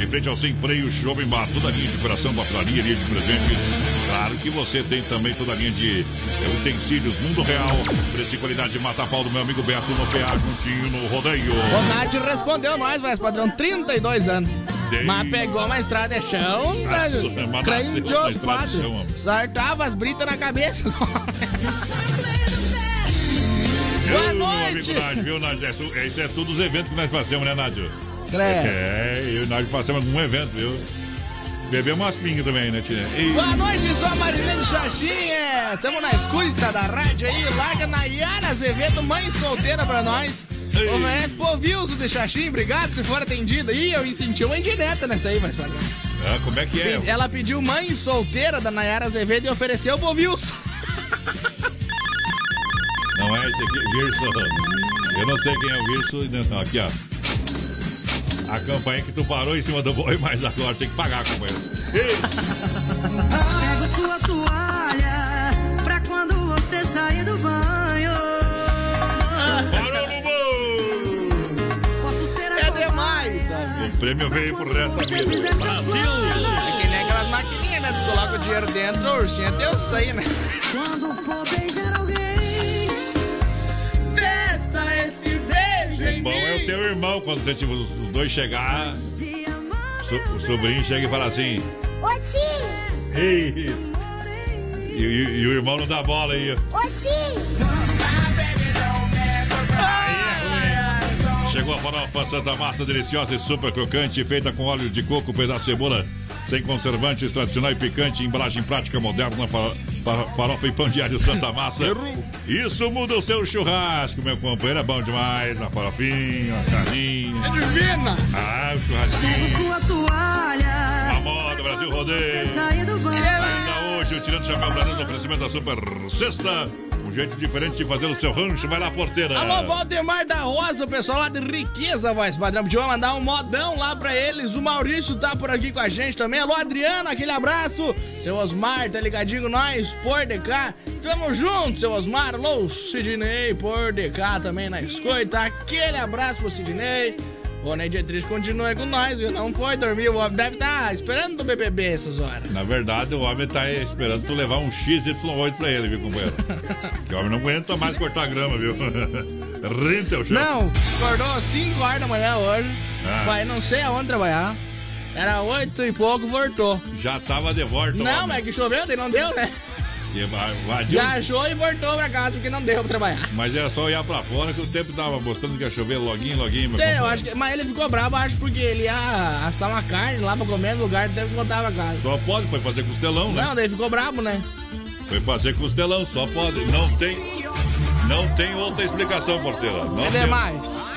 em frente ao Sem Freio, Jovem Bar, toda a linha de operação, papelaria, linha de presentes. Claro que você tem também toda a linha de eh, utensílios Mundo Real, preço e qualidade mata pau do meu amigo Beto no PA, juntinho no rodeio. O Nath respondeu nós, vai, padrão, 32 anos. Dei. Mas pegou uma estrada de chão, velho. chão, homem. Sartava as britas na cabeça. Boa noite. amigo viu, Nádio? Isso, isso é tudo os eventos que nós passamos, né, Nádio? É. É, eu e o Nádio passamos um evento, viu? Bebemos umas pingas também, né, tia? E- Boa noite, sou a Marilene Xaxinha. Tamo na escuta da rádio aí. Larga Nayara Azevedo, mãe solteira pra nós. Oferece pro Wilson de Xaxim, obrigado se for atendida. Ih, eu senti uma indireta nessa aí, mas. Ah, como é que é? Ela pediu mãe solteira da Nayara Azevedo e ofereceu pro Wilson. Não é esse aqui, Virso. Eu não sei quem é o Virso. Não, aqui, ó. A campanha que tu parou em cima do boi, mas agora tem que pagar, companheiro. Pego sua toalha pra quando você sair do banho. Parou no boi! Posso ser a É demais, sabe? O prêmio veio pro resto da vida. Brasil! É que nem aquelas maquininhas, né? Tu coloca o dinheiro dentro, o ursinho até eu sair, né? Quando for beijar alguém, em Bom é o teu irmão, quando você, tipo, os dois chegar, so- o sobrinho chega e fala assim. Ô tio! Ei! E, e- e o irmão não dá bola aí. ó. Ô tio! Chegou a farofa Santa Massa, deliciosa e super crocante, feita com óleo de coco, pedaço de cebola, sem conservantes, tradicional e picante, embalagem prática moderna, farofa e pão diário Santa Massa. Isso muda o seu churrasco, meu companheiro, é bom demais, a farofinha, a carninha. É divina! Ah, o churrasquinho. sua toalha. A moda, Brasil Rodeio. Ainda hoje, o Tirando Chapéu Brasil, oferecimento da Super Sexta. Jeito diferente de fazer o seu rancho, vai lá, porteira. Alô, Valdemar da Rosa, o pessoal lá de Riqueza, voz padrão. Podia mandar um modão lá pra eles. O Maurício tá por aqui com a gente também. Alô, Adriano, aquele abraço. Seu Osmar, tá ligadinho com nós? Por DK. Tamo junto, seu Osmar. Alô, Sidney, por DK também na escuta. Aquele abraço pro Sidney. O Ney Dietrich continua com nós, viu? Não foi dormir. O homem deve estar esperando do BBB essas horas. Na verdade, o homem tá aí esperando tu levar um XY8 pra ele, viu, companheiro? que o homem não aguenta mais cortar grama, viu? Renta o chão. Não, acordou 5 horas da manhã hoje. Ah. Vai não sei aonde trabalhar. Era 8 e pouco, voltou. Já tava de volta, Não, homem. mas que choveu, daí não deu, né? Viajou e voltou pra casa porque não deu pra trabalhar. Mas era só olhar pra fora que o tempo tava mostrando que ia chover loguinho, loguinho, Sei, eu acho que, mas ele ficou bravo, acho, porque ele ia assar uma carne lá pra comer no lugar, teve que voltar pra casa. Só pode, foi fazer costelão, né? Não, daí ficou bravo, né? Foi fazer costelão, só pode. Não tem. Não tem outra explicação, porteira. Não É tem. demais. Vamos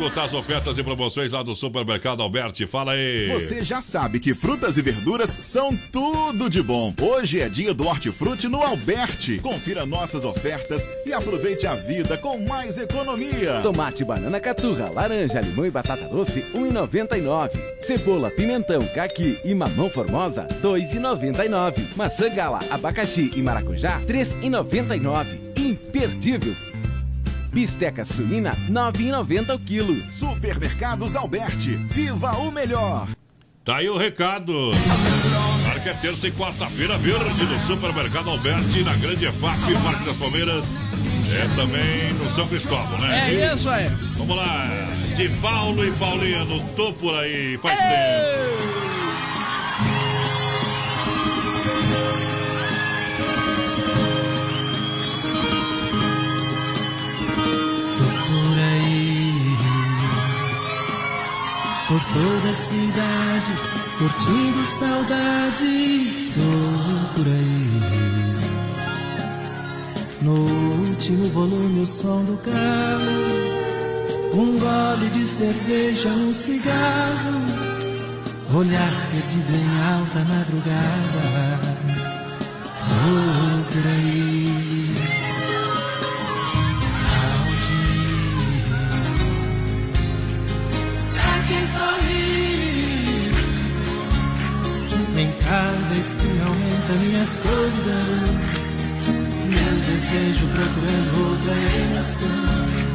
escutar as ofertas e promoções lá do Supermercado Alberti. Fala aí. Você já sabe que frutas e verduras são tudo de bom. Hoje é dia do hortifruti no Alberti. Confira nossas ofertas e aproveite a vida com mais economia. Tomate, banana, caturra, laranja, limão e batata doce, 1,99. Cebola, pimentão, caqui e mamão formosa, 2,99. Maçã gala, abacaxi e maracujá, 3,99. Imperdível. Bisteca suína, 9,90 o quilo. Supermercados Alberti. Viva o melhor. Tá aí o recado. Claro que é terça e quarta-feira verde no Supermercado Alberti, na Grande EFAP, Parque das Palmeiras. É também no São Cristóvão, né? É isso aí. Vamos lá. De Paulo e Paulinha no topo por aí. Faz tempo. por toda a cidade, curtindo saudade, Vou por aí. No último volume, o som do carro, um gole de cerveja, um cigarro, olhar perdido em alta madrugada, Vou por aí. nem sorrir. Em cada esquina aumenta minha solidão. Meu desejo procurando outra emoção.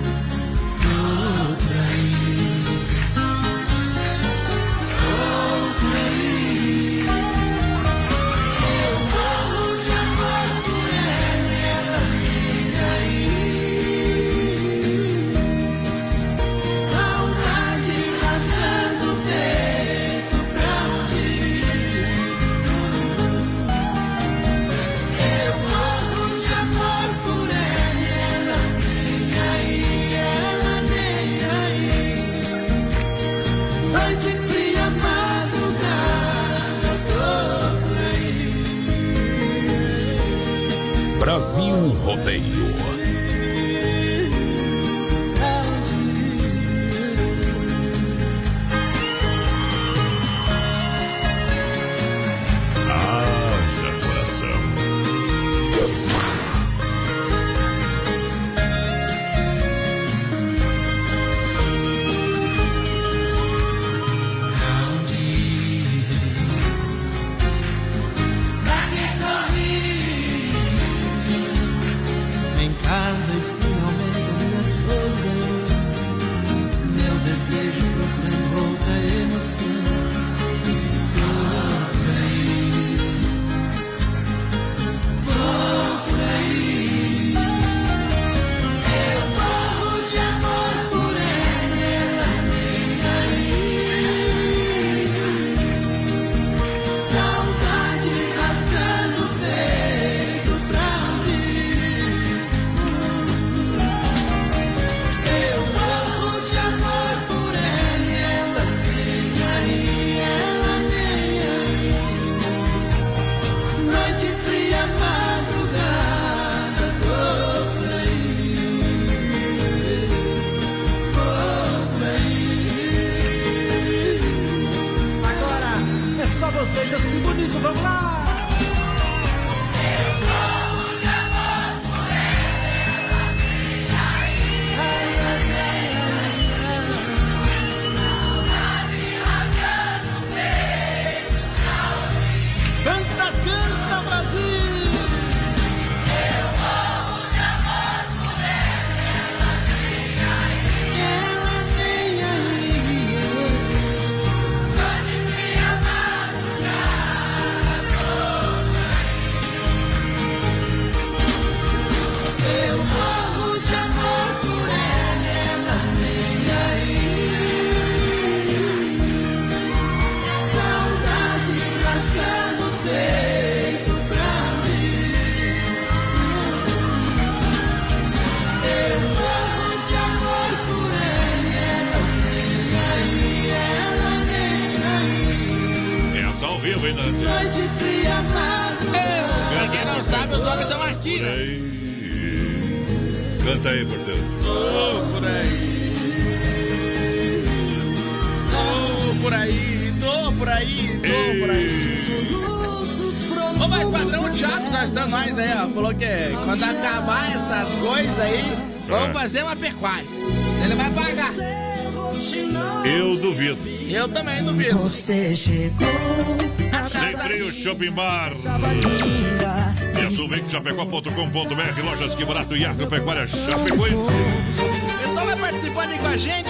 chapecó.com.br, lojas que barato e agropecuária Chapecoense pessoal vai participando aí com a gente.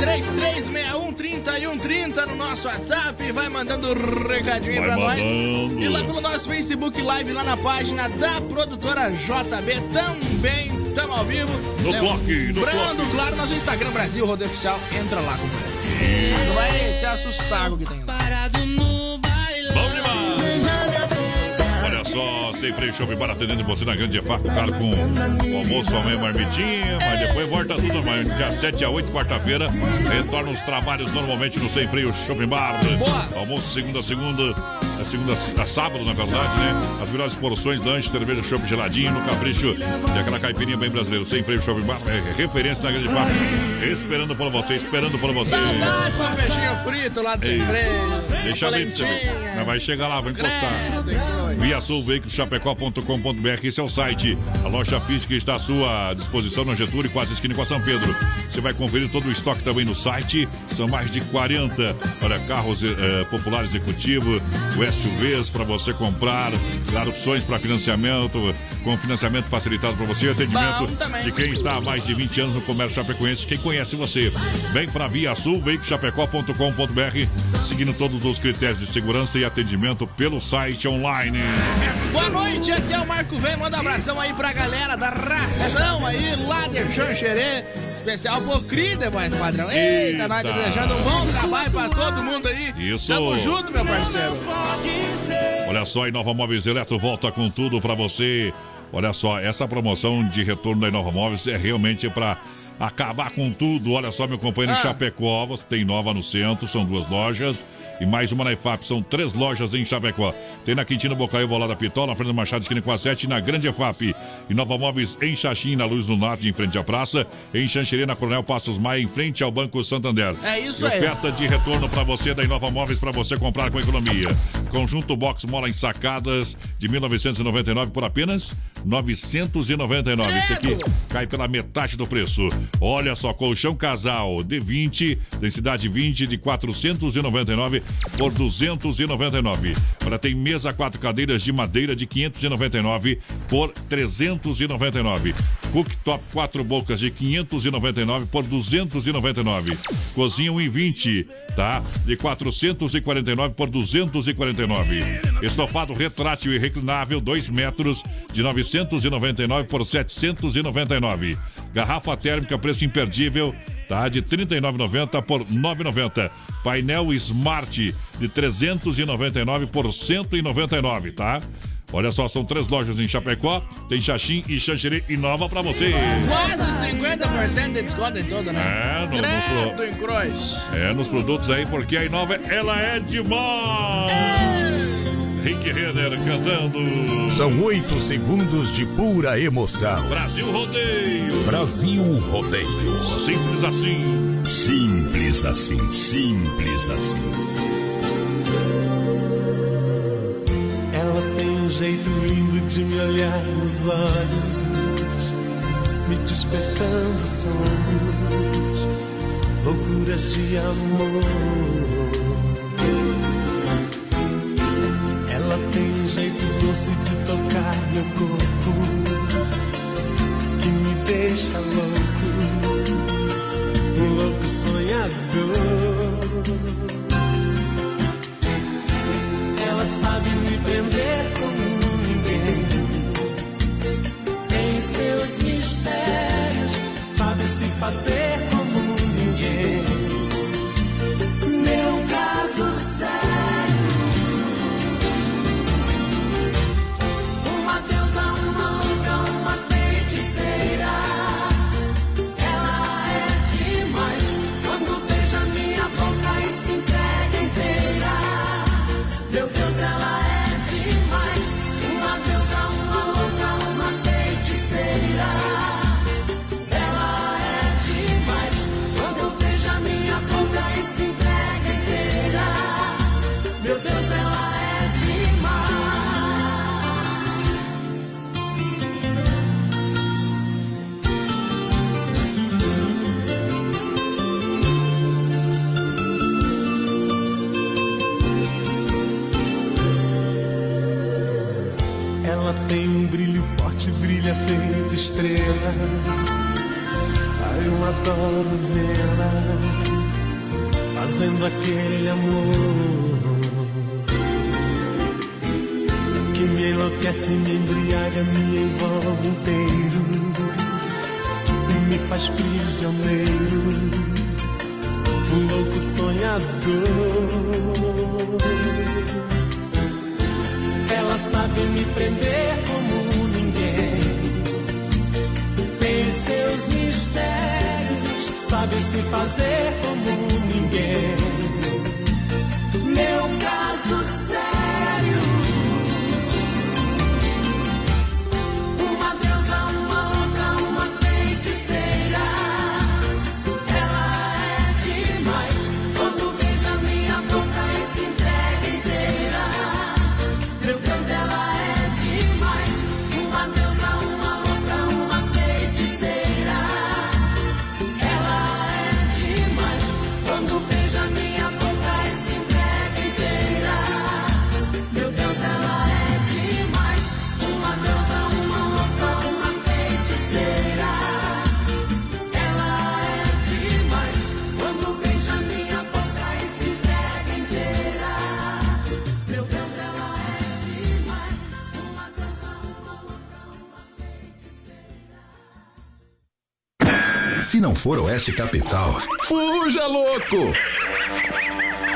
33613130 no nosso WhatsApp. Vai mandando recadinho vai pra mandando. nós. E lá pelo nosso Facebook Live, lá na página da produtora JB também. Tamo ao vivo. No né? bloco, no Brando, claro, nosso Instagram Brasil Rodeio Oficial. Entra lá, companheiro. É. Vai se assustar com o que tem lá. Sem Freio Shopping Bar atendendo você na Grande EFAP, claro, com o almoço, amanhã marmitinha, mas depois volta tudo amanhã. Dia 7 a 8, quarta-feira, retorna os trabalhos normalmente no Sem Freio Shopping Bar. Almoço segunda a segunda, a segunda a sábado, na verdade, né? As melhores porções, lanche, cerveja, chopp geladinho, no capricho e aquela caipirinha bem brasileira. Sem Freio Shopping Bar, é referência na Grande EFAP. Esperando por você, esperando por você. Saudade com peixinho frito lá do sem Ei, freio. Deixa bem pra você ver. Mas vai chegar lá, vai encostar. Via Sul Veículos Chapecó.com.br, esse é o site. A loja física está à sua disposição na Getúlio, quase esquina com a São Pedro. Você vai conferir todo o estoque também no site. São mais de 40 olha, carros eh, populares executivos, SUVs para você comprar, dar opções para financiamento, com financiamento facilitado para você, atendimento de quem está há mais de 20 anos no comércio chapecoense, quem conhece você. Vem para Via Sul, veiculoschapecó.com.br, seguindo todos os critérios de segurança e atendimento pelo site online. Boa noite, aqui é o Marco Vem. Manda um abração aí pra galera da ração aí, lá de Xanxerê. Especial pro Crida, mais padrão. Eita, nós Eita. desejando um bom trabalho pra todo mundo aí. Isso. Tamo junto, meu parceiro. Olha só, a Inova Móveis Eletro volta com tudo para você. Olha só, essa promoção de retorno da Inova Móveis é realmente para acabar com tudo. Olha só, meu companheiro Ah. Chapecó, você tem Nova no centro, são duas lojas. E mais uma na EFAP, são três lojas em Chapecó. Tem na Quintino Bocaiu, Bolada Pitol, na frente do Machado, esquina com a 7, e na Grande EFAP. E Nova Móveis em Xaxim, na Luz do Norte, em frente à praça. Em Xanxerê, na Coronel Passos Maia, em frente ao Banco Santander. É isso aí. oferta de retorno para você da Inova Móveis para você comprar com economia. Conjunto Box Mola em sacadas de 1999 por apenas 999. Isso aqui cai pela metade do preço. Olha só, colchão casal de 20, densidade 20 de 499 por 299. Olha, tem mesa quatro cadeiras de madeira de 599 por 399. Cooktop quatro bocas de 599 por 299. Cozinha 1,20, tá? De 449 por 249. Estofado retrátil e reclinável 2 metros de 999 por 799. Garrafa térmica preço imperdível, tá? De 39,90 por 9,90. Painel Smart de 399 por 199, tá? Olha só, são três lojas em Chapecó, tem Xaxim e Xanxerê e Nova pra você. Quase 50% de desconto em tudo, né? É, no- no em cruz. É, nos produtos aí, porque a Inova, ela é demais! Rick Renner cantando. São oito segundos de pura emoção. Brasil Rodeio. Brasil Rodeio. Simples assim. Simples assim, simples assim. Ela tem um jeito lindo de me olhar nos olhos, me despertando sonhos, loucuras de amor. Meu corpo, que me deixa louco, um louco sonhador. Se não for Oeste Capital, fuja louco!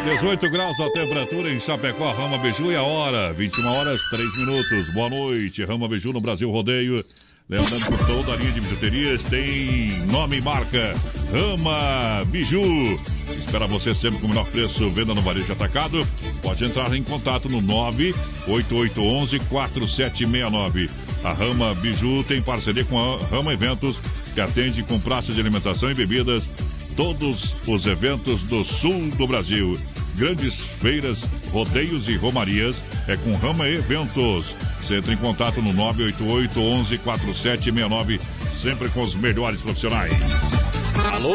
18 graus a temperatura em Chapecó, Rama Biju e a hora, 21 horas 3 minutos. Boa noite, Rama Biju no Brasil Rodeio. Lembrando que toda a linha de bijuterias tem nome e marca Rama Biju. Espera você sempre com o menor preço, venda no varejo atacado. Pode entrar em contato no 98811 4769. A Rama Biju tem parceria com a Rama Eventos, que atende com praças de alimentação e bebidas todos os eventos do sul do Brasil. Grandes feiras, rodeios e romarias é com Rama Eventos. Você entra em contato no 988 11 4769, sempre com os melhores profissionais. Alô,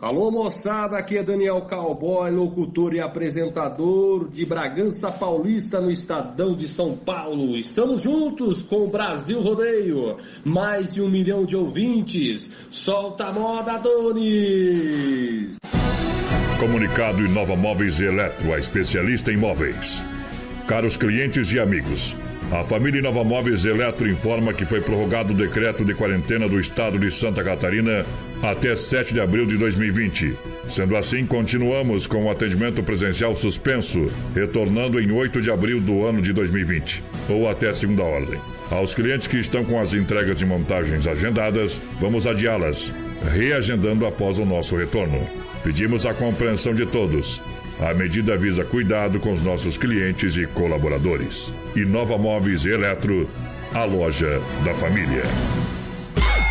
Alô moçada, aqui é Daniel Cowboy, locutor e apresentador de Bragança Paulista no Estadão de São Paulo. Estamos juntos com o Brasil Rodeio, mais de um milhão de ouvintes. Solta a moda, Donis! Comunicado Inova Móveis Eletro, a especialista em móveis. Caros clientes e amigos, a família Inova Móveis Eletro informa que foi prorrogado o decreto de quarentena do estado de Santa Catarina até 7 de abril de 2020. Sendo assim, continuamos com o atendimento presencial suspenso, retornando em 8 de abril do ano de 2020, ou até segunda ordem. Aos clientes que estão com as entregas e montagens agendadas, vamos adiá-las, reagendando após o nosso retorno. Pedimos a compreensão de todos. A medida visa cuidado com os nossos clientes e colaboradores. Inova Móveis Eletro, a loja da família.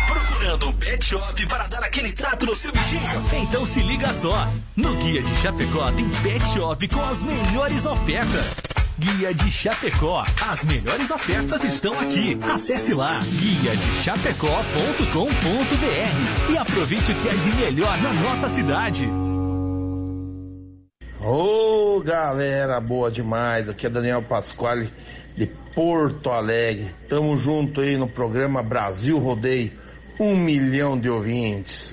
Procurando um pet shop para dar aquele trato no seu bichinho? Então se liga só. No Guia de Chapecó tem pet shop com as melhores ofertas. Guia de Chapecó. As melhores ofertas estão aqui. Acesse lá guia de chapecó.com.br e aproveite o que é de melhor na nossa cidade. Ô galera, boa demais. Aqui é Daniel Pasquale de Porto Alegre. Tamo junto aí no programa Brasil Rodeio. Um milhão de ouvintes.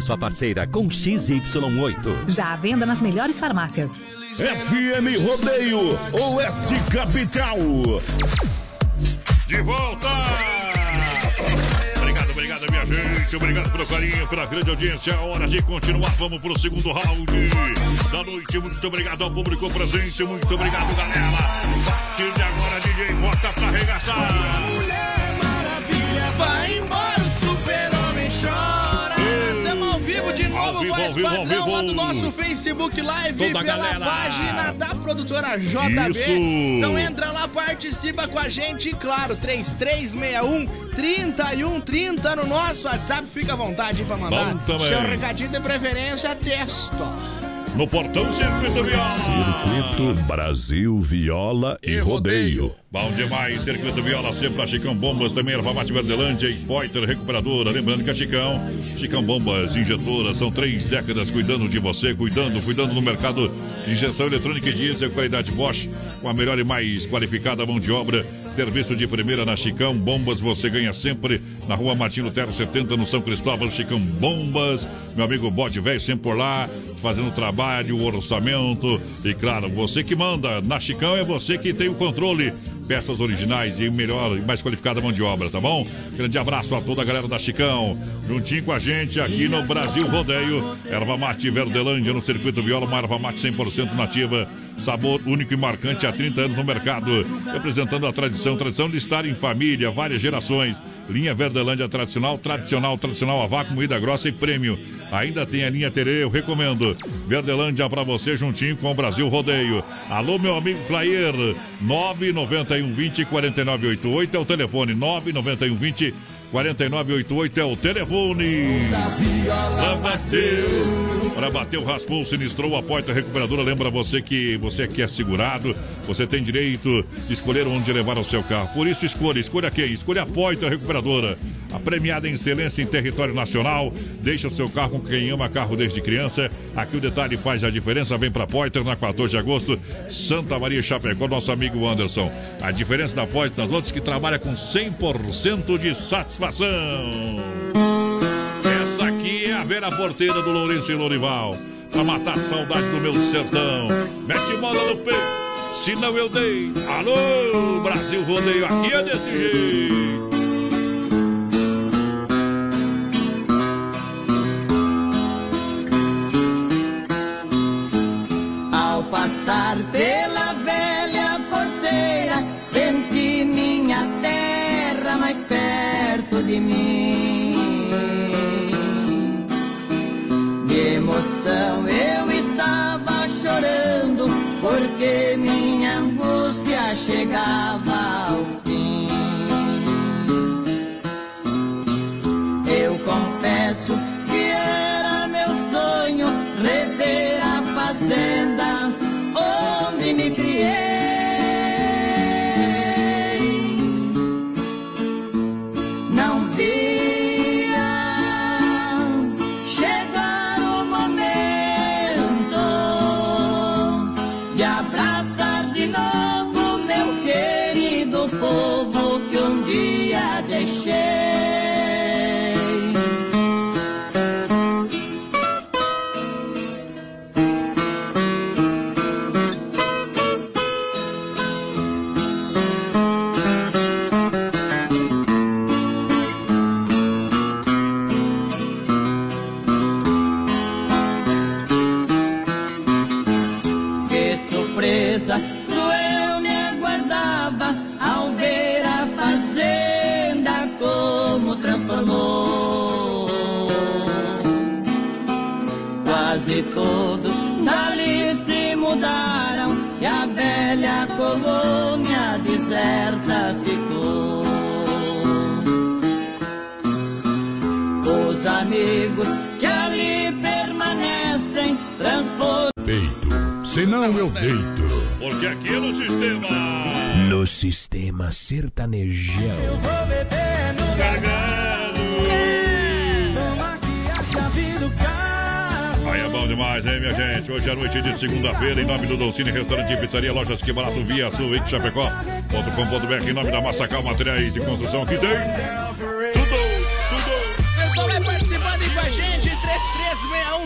sua parceira com XY8. Já à venda nas melhores farmácias. FM Rodeio, Oeste Capital. De volta! Obrigado, obrigado, minha gente. Obrigado pelo carinho, pela grande audiência. Hora de continuar. Vamos pro segundo round da noite. Muito obrigado ao público presente. Muito obrigado, galera. A partir de agora, DJ, bota pra arregaçar. Vivo ao vivo, vivo. do nosso Facebook Live Toda pela galera. página da produtora JB. Isso. Então entra lá, participa com a gente, e claro, 3361 3130 no nosso WhatsApp. Fica à vontade pra mandar Bom também. seu recadinho de preferência, texto. No portão Circuito Viola. Circuito Brasil Viola e Rodeio. Bom demais, Circuito Viola, sempre a Chicão Bombas, também Erva Mate Verdelândia e Poiter Recuperadora. Lembrando que a Chicão, Chicão Bombas Injetoras, são três décadas cuidando de você, cuidando, cuidando no mercado de injeção eletrônica e diesel, qualidade Bosch, com a melhor e mais qualificada mão de obra. Serviço de primeira na Chicão Bombas, você ganha sempre na rua Martin Lutero 70, no São Cristóvão, Chicão Bombas. Meu amigo Bote Velho sempre por lá, fazendo trabalho, orçamento. E claro, você que manda na Chicão é você que tem o controle. Peças originais e melhor e mais qualificada mão de obra, tá bom? Grande abraço a toda a galera da Chicão. Juntinho com a gente aqui no Brasil Rodeio. Erva Mate Verdelândia no Circuito Viola, uma erva mate 100% nativa. Sabor único e marcante há 30 anos no mercado. Representando a tradição, tradição de estar em família, várias gerações. Linha Verdelândia tradicional, tradicional, tradicional a vácuo, moída grossa e prêmio. Ainda tem a linha Terê, eu recomendo. Verdelândia pra você juntinho com o Brasil Rodeio. Alô, meu amigo Clair, 991 20 4988 é o telefone, 991 20 4988 é o telefone. Bater, pra bater o raspou, sinistrou a porta recuperadora. Lembra você que você que é segurado, você tem direito de escolher onde levar o seu carro. Por isso, escolha, escolha quem? Escolha a porta recuperadora. A premiada em excelência em território nacional. Deixa o seu carro com quem ama carro desde criança. Aqui o detalhe faz a diferença. Vem pra Poiter na 14 de agosto, Santa Maria Chapecó, nosso amigo Anderson. A diferença da Poiter nas outras que trabalha com 100% de satisfação. Essa aqui é a Vera Porteira do Lourenço e Lorival. Pra matar a saudade do meu sertão. Mete mola no peito, se não eu dei. Alô, Brasil Rodeio, aqui é desse jeito. Ao passar pela senão eu deito. Porque aqui é no sistema. No sistema sertanejão. Vou beber no gargalo. Que a do carro. Aí é bom demais, hein, minha gente? Hoje é noite de segunda-feira, em nome do Dolcine Restaurante e Pizzaria, Lojas Que Barato, Via Sul, em Chapecó.com.br, em nome da Massacal Materiais de Construção, que tem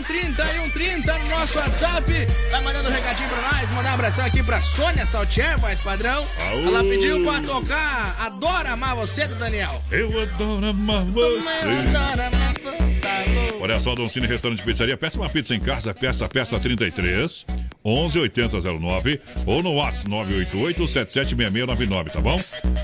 3361 no nosso WhatsApp. Vai mandando um recadinho pra nós, mandar um abração aqui pra Sônia Saltier, voz padrão. Aô. Ela pediu pra tocar Adora Amar Você, do Daniel. Eu adoro amar Como eu adoro amar você. Olha só, Don Cine Restaurante e Pizzaria. Peça uma pizza em casa, peça, peça 33. 11 8009 ou no WhatsApp 988 776699, tá bom?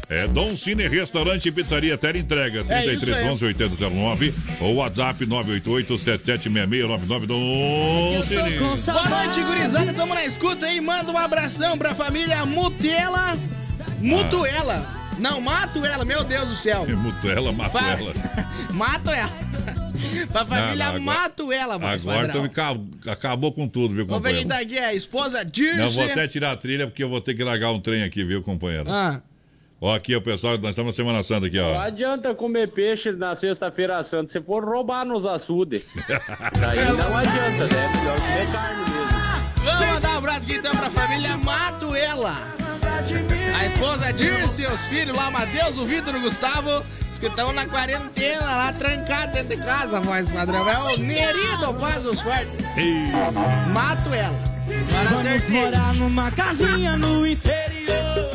É Dom Cine Restaurante e Pizzaria Tela Entrega É isso 33 aí. 11 8009 ou WhatsApp 988 776699 Dom Cine. Boa noite, gurizada. Tamo na escuta aí. Manda um abração pra família Mutela. Mutuela. Não, mato ela, meu Deus do céu. Muto ela, mato Fa- ela. mato ela. Pra família Não, não, agora- mato ela, voz Agora então acabou com tudo, viu, Vamos ver quem companheiro? tá aqui, é a esposa Dirce. Não, vou até tirar a trilha porque eu vou ter que largar um trem aqui, viu, companheiro? Ah. Ó, aqui, o pessoal, nós estamos na Semana Santa aqui, Não ó. adianta comer peixe na sexta-feira santa se for roubar nos açudes. Daí não adianta, né? Melhor comer carne mesmo. Vamos mandar um abraço aqui então pra família Mato ela. A esposa Dirce, os filhos lá, Matheus, o Vitor e o Gustavo, que estão na quarentena, lá trancados dentro de casa, voz padrão. É o Nerido Paz os fortes. Mato ela. Agora Vamos acertei. morar numa casinha no interior.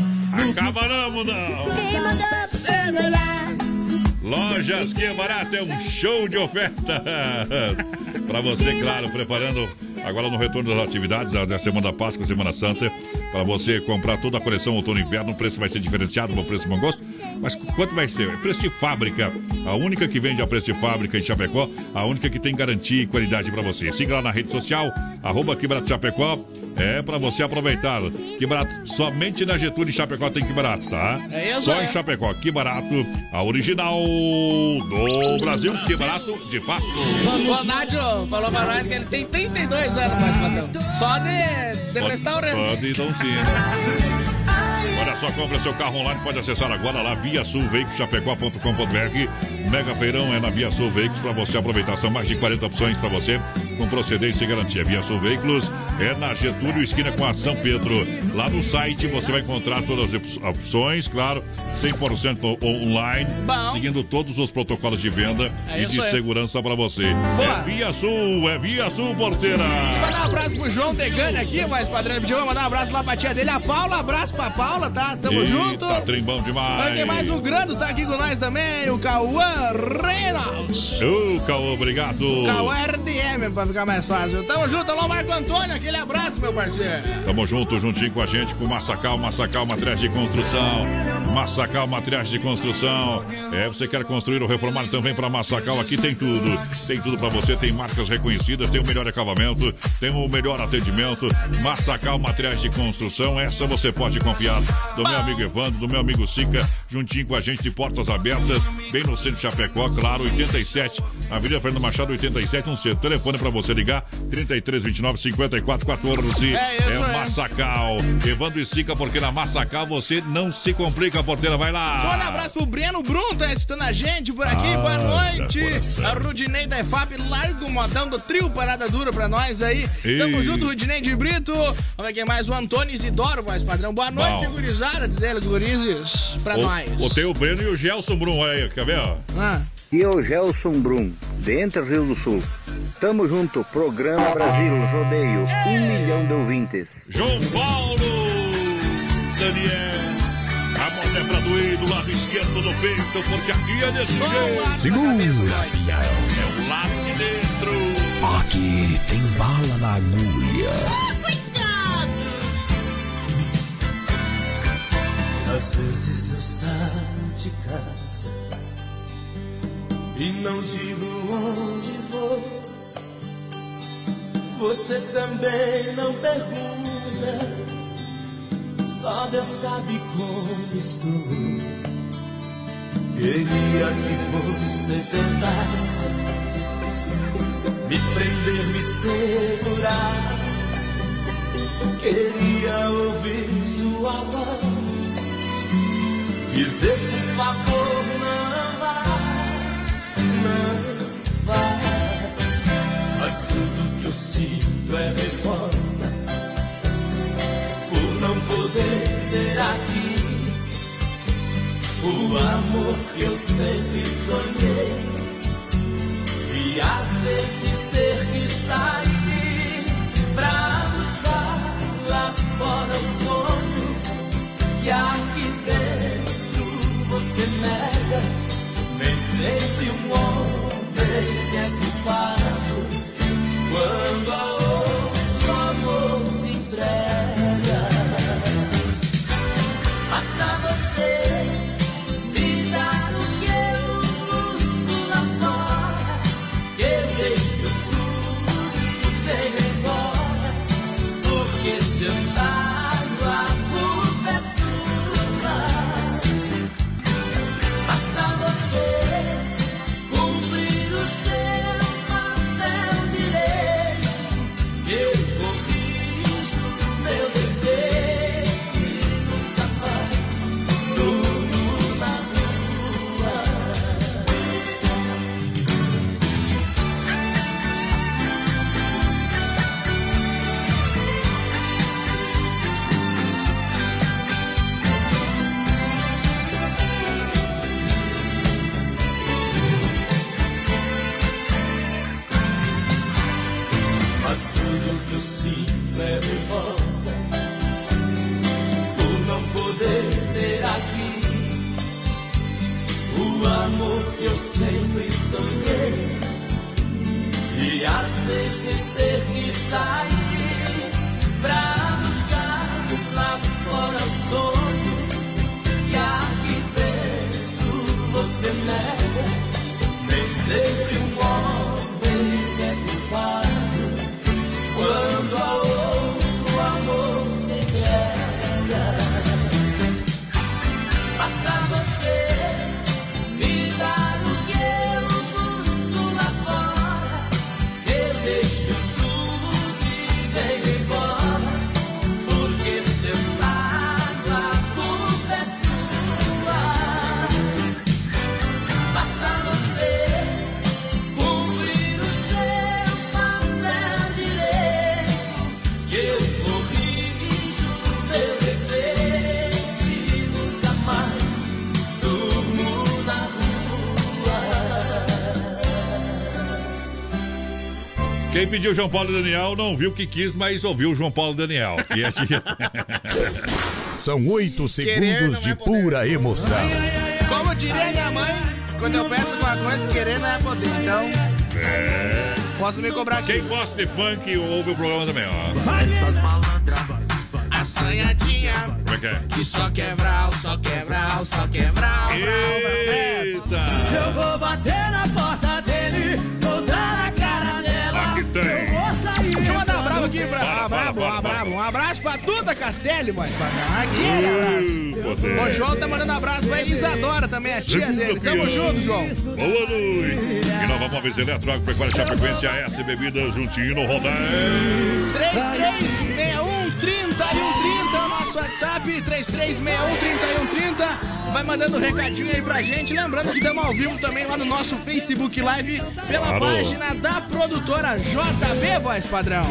Acaba não, mudão. Lojas Que Barato é um show de ofertas. Para você, claro, preparando agora no retorno das atividades da Semana da Páscoa, Semana Santa. Para você comprar toda a coleção outono e inverno, o preço vai ser diferenciado, o preço bom gosto. Mas quanto vai ser? É preço de fábrica. A única que vende a preço de fábrica em Chapecó, a única que tem garantia e qualidade para você. Siga lá na rede social, arroba Que Barato Chapecó. É para você aproveitar. Que barato, somente na Getúlio e Chapecó tem que barato, tá? É isso, Só é. em Chapecó, que barato, a original do Brasil, que barato, de fato. O Nádio falou pra nós que ele tem 32 anos, padrão. Só de, de restaurante. Pode então sim. Olha só, compra seu carro online, pode acessar agora lá via sulveicoschapecó.com.br. Mega Feirão é na Via Sul Veículos para você aproveitar. São mais de 40 opções para você com procedência e garantia. Via Sul Veículos é na Getúlio, esquina com a São Pedro. Lá no site você vai encontrar todas as op- opções, claro, 100% online, Bom. seguindo todos os protocolos de venda É e de segurança para você. Boa. É Via Sul, é Via Sul, porteira. Mandar um abraço pro João Degane aqui, voz padrão. Pediu pra mandar um abraço lá pra tia dele, a Paula. Abraço pra Paula, tá? Tamo Eita, junto. trem bom demais. Tem mais o Grando, tá aqui com nós também, o Cauã Reynolds. Ô, Caô, obrigado. Cauã RDM, pra ficar mais fácil. Tamo junto, alô Marco Antônio, aquele abraço, meu parceiro. Tamo junto, juntinho com a gente, com Massacal, Massacal Materiais de Construção. Massacal Materiais de Construção. É, você quer construir ou reformar, então vem pra Massacal, aqui tem tudo. Tem tudo pra você, tem marcas reconhecidas, tem o melhor acabamento, tem o melhor atendimento. Massacal Materiais de Construção, essa você pode confiar. Do meu amigo Evandro, do meu amigo Sica, juntinho com a gente de portas abertas, bem no centro de Chapecó, claro, 87, Avenida Fernando Machado, 87, um centro. Telefone pra você ligar, 33 29 54 14. É é. Massacal. Evandro e Sica, porque na Massacal você não se complica, porteira, vai lá. Manda um abraço pro Breno Brum, tá escutando a gente por aqui. Ah, Boa noite. A Rudinei da EFAP, larga o modão do trio Parada Dura pra nós aí. Tamo Ei. junto, Rudinei de Brito. Vamos quem mais, o Antônio Isidoro, voz padrão. Boa noite, Bom. gurizada, diz ele, gurizes, pra nós. O, o teu Breno e o Gelson Brum, olha aí, quer ver? ó? Ah. E o Gelson Brum, de Entre Rio do Sul. Tamo junto, programa Brasil Rodeio, um milhão de ouvintes. João Paulo, Daniel. A mão é pra doer do lado esquerdo do peito, porque aqui é desse jeito. Segura, É o lado de dentro. Aqui tem bala na agulha. Às vezes eu saio de casa e não digo onde vou. Você também não pergunta, só Deus sabe como estou. Queria que você tentasse me prender, me segurar. Queria ouvir sua voz dizer por favor não vá, não vá. Mas tudo que eu sinto é revolta por não poder ter aqui o amor que eu sempre sonhei e às vezes ter que sair pra buscar lá fora o sonho que aqui dentro você nega. Nem sempre um homem é culpado quando há outro amor se do vezes ter que sair pra buscar lá fora o sonho que aqui dentro você nega. Nem sempre um homem é culpado Quem pediu João Paulo e Daniel não viu o que quis, mas ouviu João Paulo e Daniel. E a gente... São oito segundos de pura emoção. Como diria minha mãe, quando eu peço alguma coisa, querer não é poder. Então, É. posso me cobrar aqui. Quem gosta de funk ouve o programa também, ó. Assanhadinha, Como é que é? que só quebral, só quebral, só quebral. Eita! Eu vou bater na porta tem. Eu vou sair. Deixa eu mandar um bravo aqui pra. Ah, bora, ah, bora, bravo. Um abraço pra Duda Castelli, mas pra aquele abraço. poder. O João tá mandando abraço pra Elisadora também, a tia Segunda dele. Tamo junto, João. Boa noite! E Nova Móveis Eletro, Agropecuária Chapecoense, AS Bebidas, juntinho no rodeio. 3361 3130 é o nosso WhatsApp, 3361 3130. Vai mandando um recadinho aí pra gente. Lembrando que estamos ao vivo também lá no nosso Facebook Live pela Claro. página da produtora JB Voz Padrão.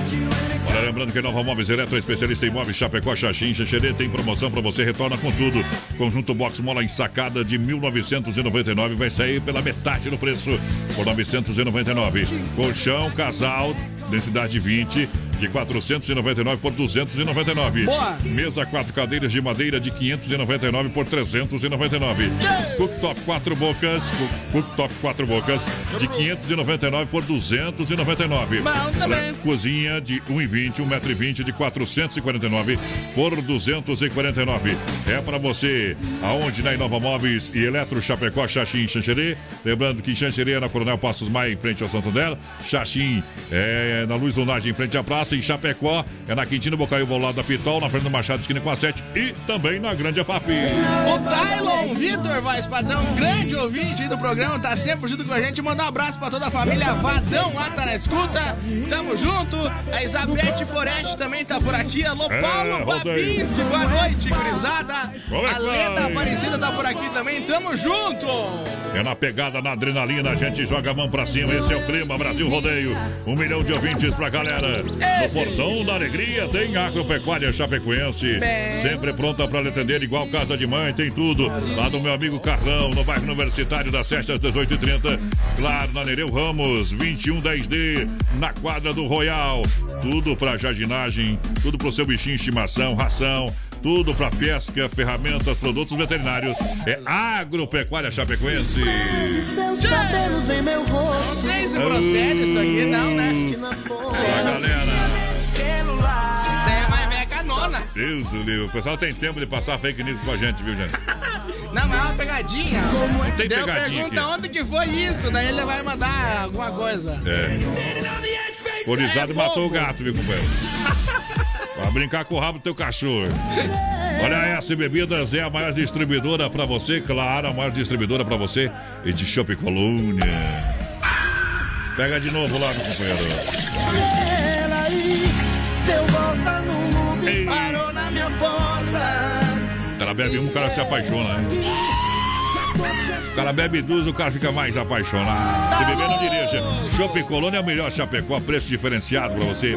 Olha, lembrando que Nova Móveis Eletro, especialista em móveis Chapecó, Xaxim, Xexerê, tem promoção pra você, retorna com tudo. Conjunto Box Mola ensacada de 1999 vai sair pela metade do preço, por 999. Colchão, casal, densidade 20, de 499 por 299. Boa. Mesa, quatro cadeiras de madeira de 599 por 399. Cooktop quatro bocas, Cook- Cooktop quatro bocas de 599 por 299. Bom também. Cozinha de 1,20, 1,20m de 449 por 249. É para você, aonde na Inova Móveis e Eletro Chapecó, Xaxim, Xanxerê. Lembrando que Xanxerê é na Coronel Passos Maia, em frente ao Santander. Xaxim é na Luz Lunagem, em frente à praça. Em Chapecó é na Quintino Bocaiúva, ao lado da Pitol, na frente do Machado, esquina com a 7. E também na Grande AFAP. O Tylon Vitor Voz Padrão, grande ouvinte do programa, tá sempre junto com a gente. Mandar um abraço pra toda a família Vadão lá, tá na escuta. Tamo junto. A Isabete Foreste também tá por aqui. Alô, É, Paulo rodeio. Babinski, boa noite, gurizada. É A Leda? Aparecida tá por aqui também. Tamo junto. É na pegada, na adrenalina, a gente joga a mão pra cima. Esse é o clima, Brasil Rodeio. Um milhão de ouvintes pra galera. No Portão da Alegria tem Agropecuária Chapecoense. Sempre pronta pra lhe atender, igual casa de mãe, tem tudo. Lá do meu amigo Carlão, no bairro Universitário, das 7 às 18h30. Claro, na Nereu Ramos, 2110D, na quadra do Royal. Tudo pra jardinagem, tudo pro seu bichinho de estimação, ração. Tudo para pesca, ferramentas, produtos veterinários. É Agropecuária Chapecoense. Seus cabelos em meu rosto. Não sei se procede isso aqui, não, né? Olá, galera. É. Deus do livro. O pessoal tem tempo de passar fake news com a gente, viu, gente? Não, mas é uma pegadinha. Não tem Deu pegadinha pergunta aqui. onde que foi isso, daí ele vai mandar alguma coisa. É. Corizado e matou o gato, viu, companheiro? Brincar com o rabo do teu cachorro. Olha, a S Bebidas é a maior distribuidora pra você, claro, a maior distribuidora pra você e de Chopp Colônia. Pega de novo lá, meu companheiro. Ela Ei. O cara bebe um, o cara se apaixona, né? O cara bebe duas, o cara fica mais apaixonado. Se beber, não dirija. Shopping Colônia é o melhor Chapecó, preço diferenciado pra você.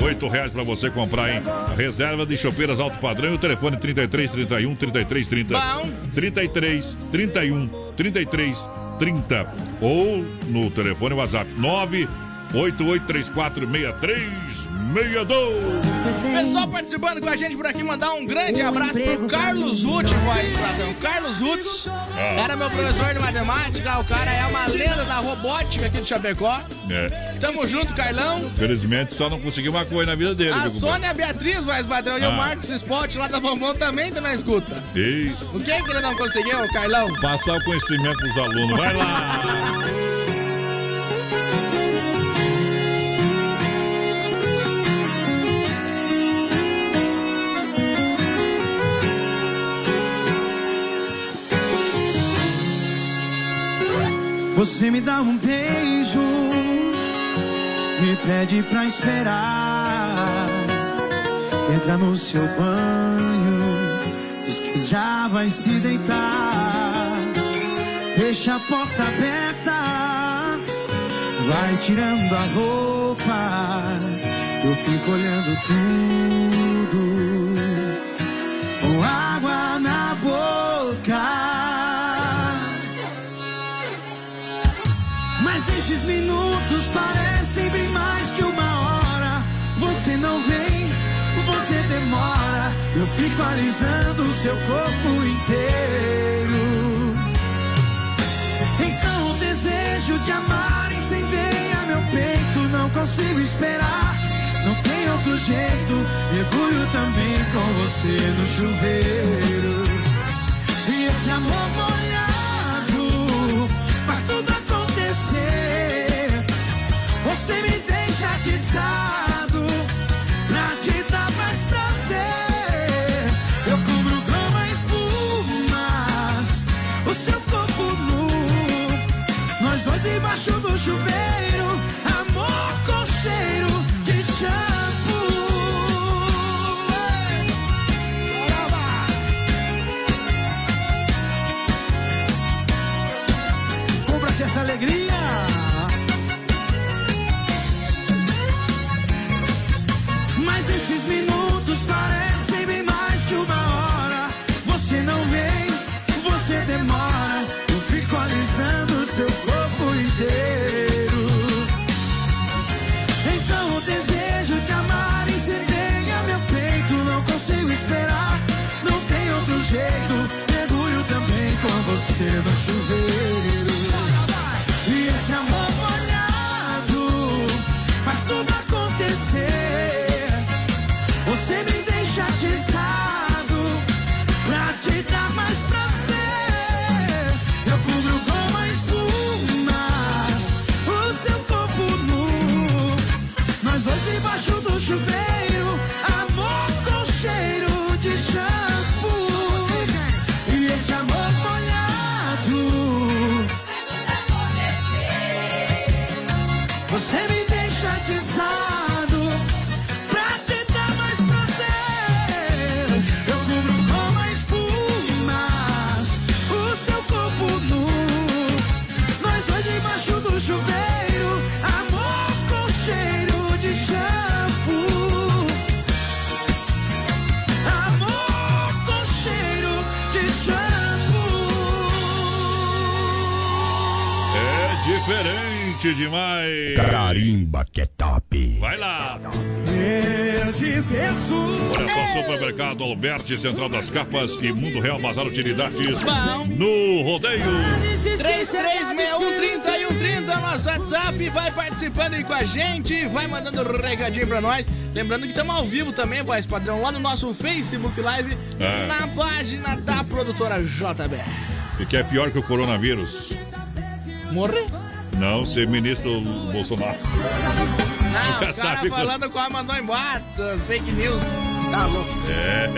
Oito reais pra você comprar, hein? Reserva de chopeiras alto padrão e o telefone 33 31 33 30. Bom. 33 31 33 30. Ou no telefone WhatsApp 98834 63 62. Pessoal participando com a gente por aqui, mandar um grande abraço pro Carlos Ruth, voz padrão. Carlos Ruth Ah. era meu professor de matemática, o cara é uma lenda da robótica aqui de Chapecó. É. Tamo junto, Carlão. Felizmente só não conseguiu uma coisa na vida dele. A viu, compadre? Sônia Beatriz, voz padrão, e o Ah. Marcos Spot lá da Bombom também tá na escuta. E O que que ele não conseguiu, Carlão? passar o conhecimento pros alunos. Vai lá. Você me dá um beijo, me pede pra esperar. Entra no seu banho, diz que já vai se deitar. Deixa a porta aberta, vai tirando a roupa. Eu fico olhando tudo com água na boca. Mas esses minutos parecem bem mais que uma hora. Você não vem, você demora. Eu fico alisando o seu corpo inteiro. Então o desejo de amar incendeia meu peito. Não consigo esperar, não tem outro jeito. Mergulho também com você no chuveiro. E esse amor molhado Você me deixa atiçado você no Alberti, Central das Capas e Mundo Real Bazar Utilidades no rodeio. 336130 nosso WhatsApp, vai participando aí com a gente, vai mandando um recadinho pra nós. Lembrando que estamos ao vivo também, voz padrão, lá no nosso Facebook Live, É. na página da produtora JB. E que é pior que o coronavírus? Morrer? Não, ser ministro Bolsonaro. Não, Nunca o cara sabe quando- falando com a mandou embora, fake news. Tá louco. É.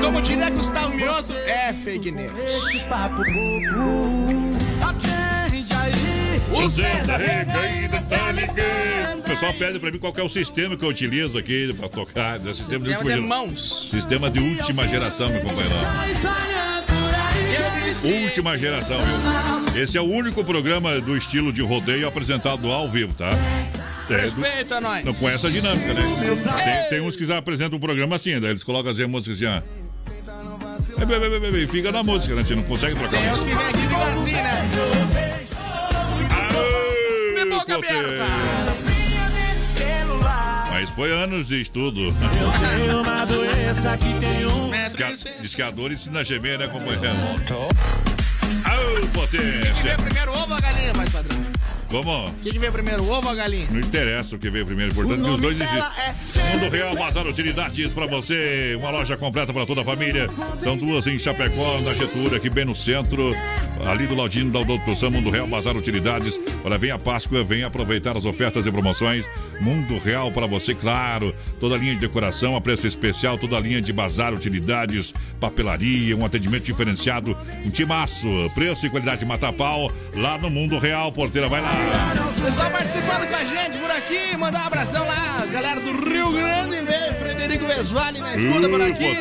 Como diria Gustavo Mioto, é fake news. Esse papo bobo. Aí. O Zé da Rica ainda tá ligando. O pessoal pede pra mim qual que é o sistema que eu utilizo aqui pra tocar. É sistema, Sistema de última mãos. Sistema de última geração, meu companheiro. Última geração, viu? Esse é o único programa do estilo de rodeio apresentado ao vivo, tá? É, do- Respeita nós. não conhece a dinâmica, né? Tem, tem uns que já apresentam um programa assim, daí eles colocam as músicas assim, ó. É, bem, bem, bem, bem, Fica na música, né? A gente não consegue trocar Tem a uns que música. vem aqui ficam assim, né? De boca aberta. foi anos de estudo. Eu tenho uma doença que tem um. Diz que a- que a dor ensina a gemer, né, companheiro? Aô, potência! Quem veio primeiro, ovo a galinha, mais padrão? Como? Quem que veio primeiro, ovo ou a galinha? Não interessa o que veio primeiro, importante que os dois existem. Mundo Real Bazar Utilidades pra você, uma loja completa para toda a família. São duas em Chapecó, na Getúlio, aqui bem no centro, ali do ladinho da Doutor Mundo Real Bazar Utilidades. Olha, vem a Páscoa, vem aproveitar as ofertas e promoções. Mundo Real para você, claro. Toda a linha de decoração a preço especial, toda a linha de bazar utilidades, papelaria, um atendimento diferenciado, um timaço, preço e qualidade mata pau lá no Mundo Real. Porteira, vai lá. Pessoal participando com a gente por aqui, mandar um abração lá, galera do Rio Grande, veio Frederico Vesvali na escuta por aqui.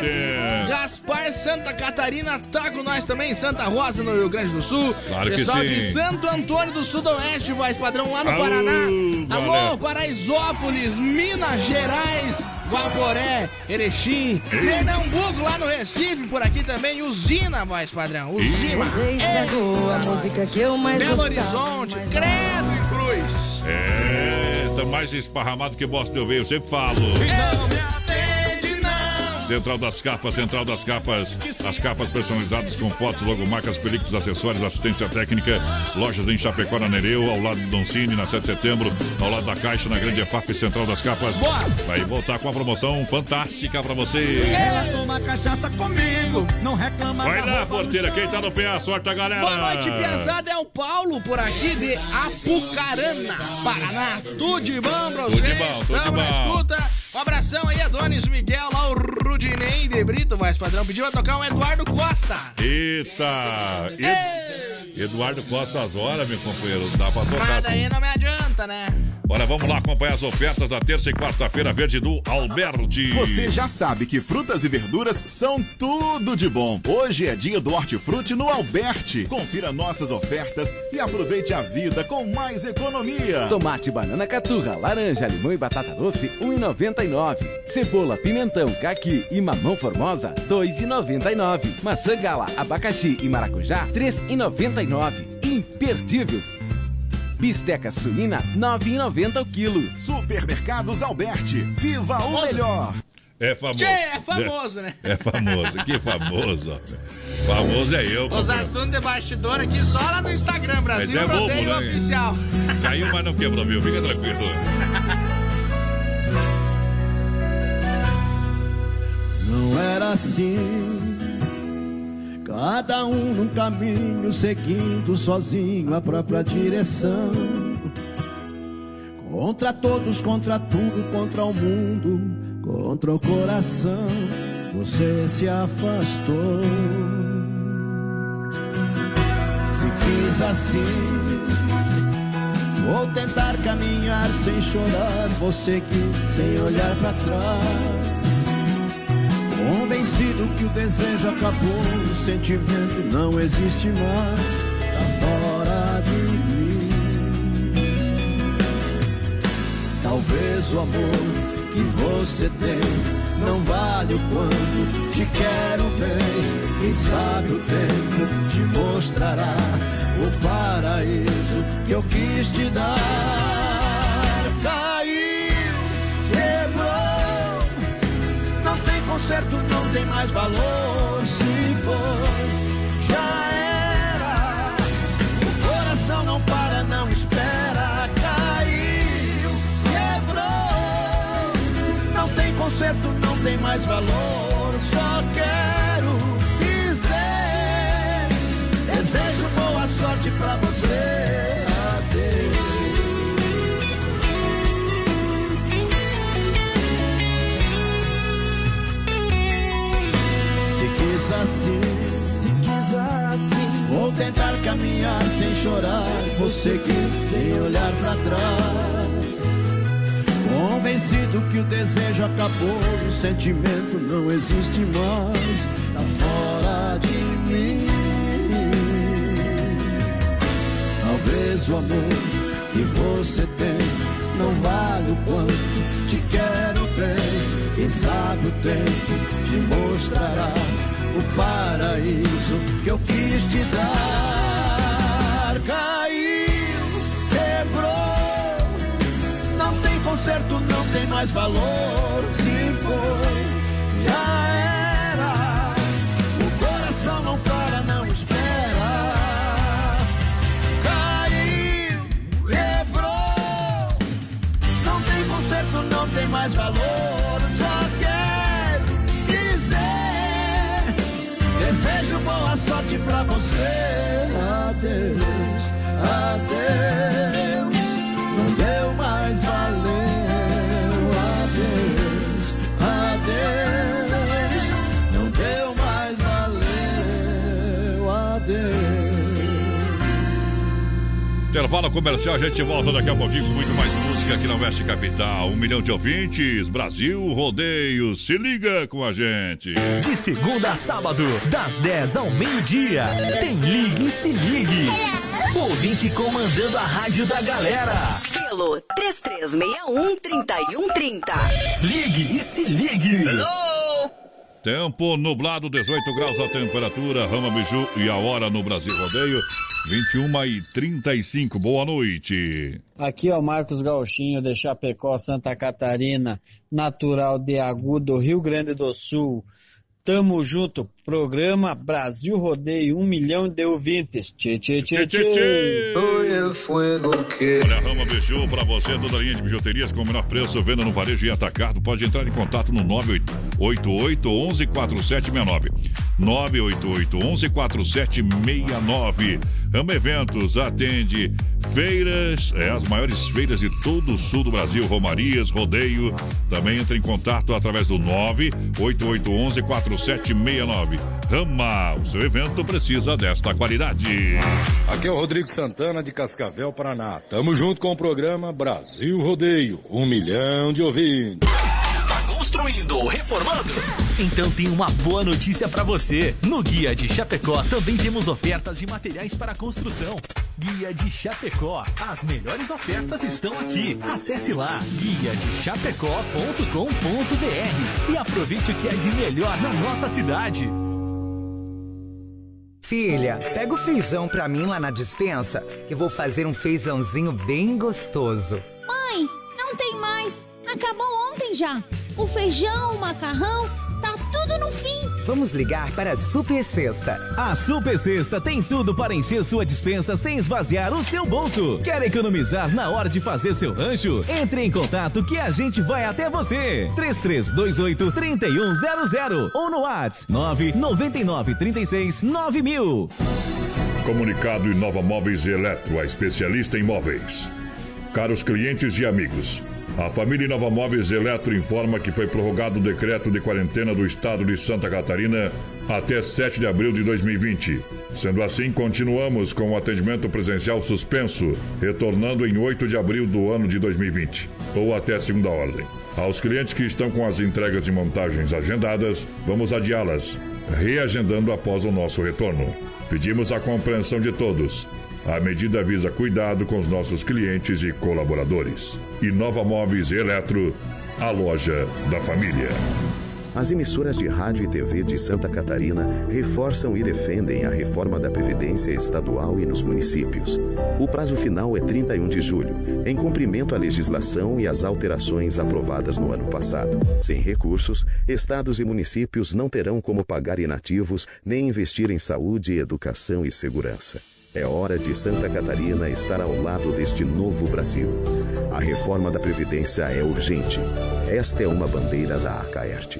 Gaspar Santa Catarina tá com nós também, Santa Rosa no Rio Grande do Sul. Claro que Pessoal sim. de Santo Antônio do Sudoeste, voz padrão lá no Paraná. Alô, Paraisópolis, Minas Gerais. Guaporé, Erechim, Pernambuco, lá no Recife, por aqui também, Usina, voz padrão, Usina. Você estragou a música que eu mais Belo. Horizonte, Credo e Cruz. É, tá mais esparramado que bosta eu veio, eu sempre falo. Não. Central das Capas, Central das Capas. As capas personalizadas com fotos, logomarcas, películas, acessórios, assistência técnica. Lojas em Chapecó, na Nereu, ao lado do Doncini, na 7 de setembro, ao lado da Caixa, na Grande EFAP Central das Capas. Vai voltar com uma promoção fantástica pra você. Ela toma cachaça comigo, não reclama Vai lá, porteira, quem tá no pé, a sorte a galera. Boa noite, pesada. É o Paulo por aqui de Apucarana, Paraná. Tudo de bom pra Tudo de vocês? bom, tudo de Tamo na bom. escuta. Um abração aí, Adonis Miguel, lá o Rudinei de Brito, voz padrão. Pediu pra tocar um Eduardo Costa. Eita! Ed- Eduardo Costa às horas, meu companheiro. Dá pra tocar Mas assim. daí não me adianta, né? Bora, vamos lá acompanhar as ofertas da terça e quarta-feira verde do Alberti. Você já sabe que frutas e verduras são tudo de bom. Hoje é dia do hortifruti no Alberti. Confira nossas ofertas e aproveite a vida com mais economia. Tomate, banana caturra, laranja, limão e batata doce, 1,99. Cebola, pimentão, caqui e mamão formosa, 2,99. Maçã gala, abacaxi e maracujá, 3,99. Imperdível. Bisteca suína, 9,90 o quilo. Supermercados Alberti. Viva o melhor. É famoso. Tchê, é famoso, né? É famoso, que famoso. Famoso é eu, Os assuntos de bastidor aqui só lá no Instagram, Brasil Mas é bobo, né? Oficial. Caiu, mas não quebrou, viu? Fica tranquilo. Não era assim. Cada um num caminho, seguindo sozinho a própria direção. Contra todos, contra tudo, contra o mundo, contra o coração. Você se afastou. Se quis assim, vou tentar caminhar sem chorar. Você quis sem olhar para trás. Convencido que o desejo acabou, o sentimento não existe mais, tá fora de mim. Talvez o amor que você tem não vale o quanto te quero bem. Quem sabe o tempo te mostrará o paraíso que eu quis te dar. Conserto, não tem mais valor. Se for, já era. O coração não para, não espera. Caiu, quebrou. Não tem conserto, não tem mais valor. Só quero caminhar sem chorar. Vou seguir sem olhar pra trás. Convencido que o desejo acabou, o sentimento não existe mais. Tá fora de mim. Talvez o amor que você tem não vale o quanto te quero bem. Quem sabe o tempo te mostrará o paraíso que eu quis te dar. Tem mais valor. Se foi, já era. O coração não para, não espera. Caiu, quebrou. Não tem conserto, não tem mais valor. Só quero dizer: desejo boa sorte pra você. Adeus. Intervalo comercial, a gente volta daqui a pouquinho com muito mais música aqui na Oeste Capital. Um milhão de ouvintes, Brasil Rodeio, se liga com a gente. De segunda a sábado, das 10 ao meio-dia, tem Ligue e Se Ligue. Ouvinte comandando a rádio da galera. Pelo 3361-3130. Ligue e Se Ligue. Tempo nublado, 18 graus a temperatura, Rama Biju e a hora no Brasil Rodeio, 21 e 35. Boa noite. Aqui é o Marcos Gauchinho de Chapecó, Santa Catarina, natural de Agudo, Rio Grande do Sul. Tamo junto, programa Brasil Rodeio, um milhão de ouvintes. Tchê, tchê, tchê, Tchê, tchê, tchê. tchê. Olha, Rama Biju para você, toda a linha de bijuterias com o menor preço, venda no varejo e atacado. Pode entrar em contato no 988 11 4769. 988 11 4769. Rama Eventos atende feiras, é as maiores feiras de todo o sul do Brasil, romarias, rodeio. Também entra em contato através do 988 11 4769. Rama, o seu evento precisa desta qualidade. Aqui é o Rodrigo Santana de Cascavel, Paraná. Tamo junto com o programa Brasil Rodeio. Um milhão de ouvintes. Construindo ou reformando? Então tem uma boa notícia pra você. No Guia de Chapecó também temos ofertas de materiais para construção. Guia de Chapecó. As melhores ofertas estão aqui. Acesse lá guia de chapecó.com.br e aproveite o que é de melhor na nossa cidade. Filha, pega o feijão pra mim lá na dispensa, que eu vou fazer um feijãozinho bem gostoso. Mãe, não tem mais. Acabou ontem já. O feijão, o macarrão, tá tudo no fim. Vamos ligar para a Super Sexta. A Super Sexta tem tudo para encher sua dispensa sem esvaziar o seu bolso. Quer economizar na hora de fazer seu rancho? Entre em contato que a gente vai até você. 3328 3100 ou no WhatsApp 999 36 9000. Comunicado Inova Móveis e Eletro, a especialista em móveis. Caros clientes e amigos, a família Inova Móveis Eletro informa que foi prorrogado o decreto de quarentena do estado de Santa Catarina até 7 de abril de 2020. Sendo assim, continuamos com o atendimento presencial suspenso, retornando em 8 de abril do ano de 2020, ou até segunda ordem. Aos clientes que estão com as entregas e montagens agendadas, vamos adiá-las, reagendando após o nosso retorno. Pedimos a compreensão de todos. A medida visa cuidado com os nossos clientes e colaboradores. Inova Móveis e Eletro, a loja da família. As emissoras de rádio e TV de Santa Catarina reforçam e defendem a reforma da Previdência Estadual e nos municípios. O prazo final é 31 de julho, em cumprimento à legislação e às alterações aprovadas no ano passado. Sem recursos, estados e municípios não terão como pagar inativos nem investir em saúde, educação e segurança. É hora de Santa Catarina estar ao lado deste novo Brasil. A reforma da Previdência é urgente. Esta é uma bandeira da Acaerte.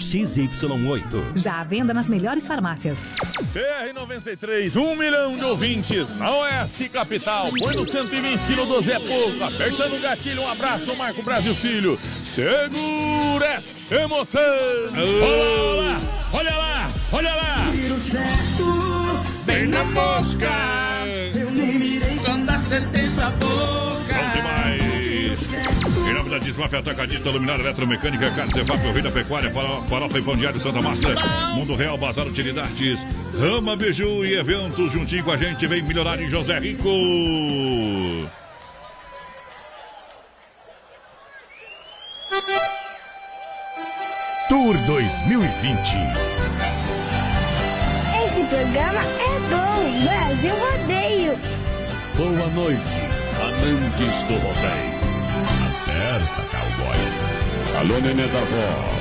XY8. Já à venda nas melhores farmácias. BR-93, um milhão de ouvintes na Oeste Capital. Põe no 120 kg do Zé Pouco, apertando o gatilho. Um abraço do Marco Brasil Filho. Segura essa emoção. Olha lá, olha lá, olha lá. Tiro certo, bem na mosca. Eu nem mirei quando acertei sua da Desmafia Atacadista, Luminária Eletromecânica, Carne Zefap, o Rei da Pecuária, Faro- Farofa e Pão Diário Santa Massa, Mundo Real, Bazar Utilidades, Rama Biju e eventos juntinho com a gente. Vem milionário em José Rico. Tour 2020. Esse programa é bom. Brasil Rodeio. Boa noite, amantes do rodeio. Cowboy. Alô, nenê da vó.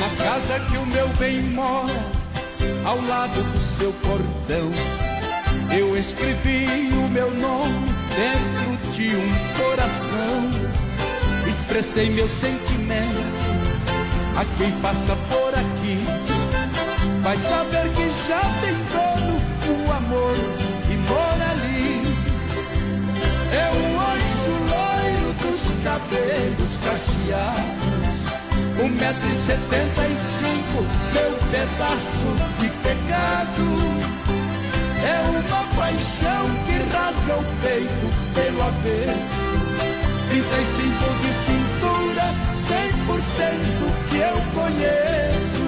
Na casa que o meu bem mora, ao lado do seu portão, eu escrevi o meu nome dentro de um coração. Expressei meu sentimento a quem passa por aqui. Vai saber que já tem dono o amor que mora ali. É um anjo loiro dos cabelos cacheados. Um metro e setenta e cinco, meu pedaço de pecado. É uma paixão que rasga o peito pelo avesso. 35 de cintura, 100% que eu conheço.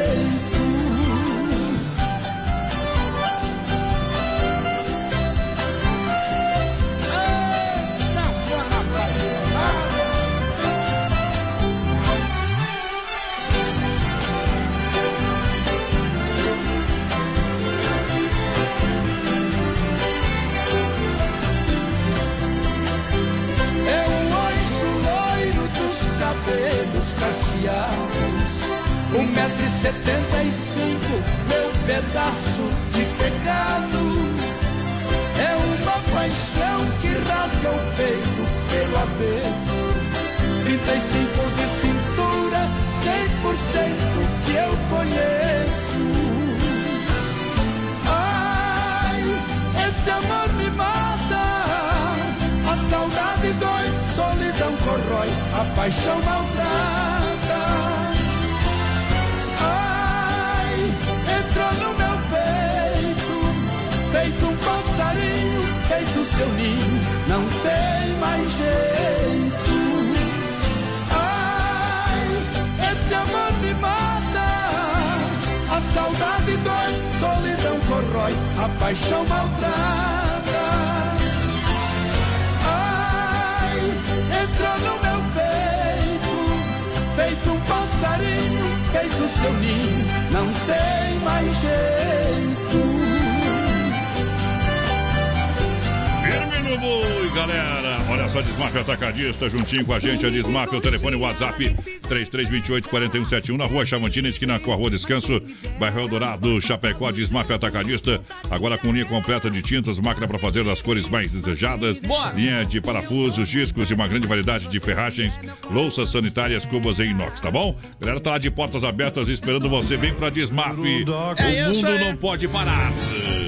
Atacadista, juntinho com a gente. A Desmafia, o telefone WhatsApp 3328-4171 na rua Chavantina, esquina com a rua Descanso, bairro Eldorado, Chapecó, Desmafia Atacadista. Agora com linha completa de tintas, máquina para fazer das cores mais desejadas. Boa. Linha de parafusos, discos e uma grande variedade de ferragens, louças sanitárias, cubas em inox, tá bom? Galera, tá lá de portas abertas esperando você. Vem pra Desmaf. É o mundo aí. não pode parar.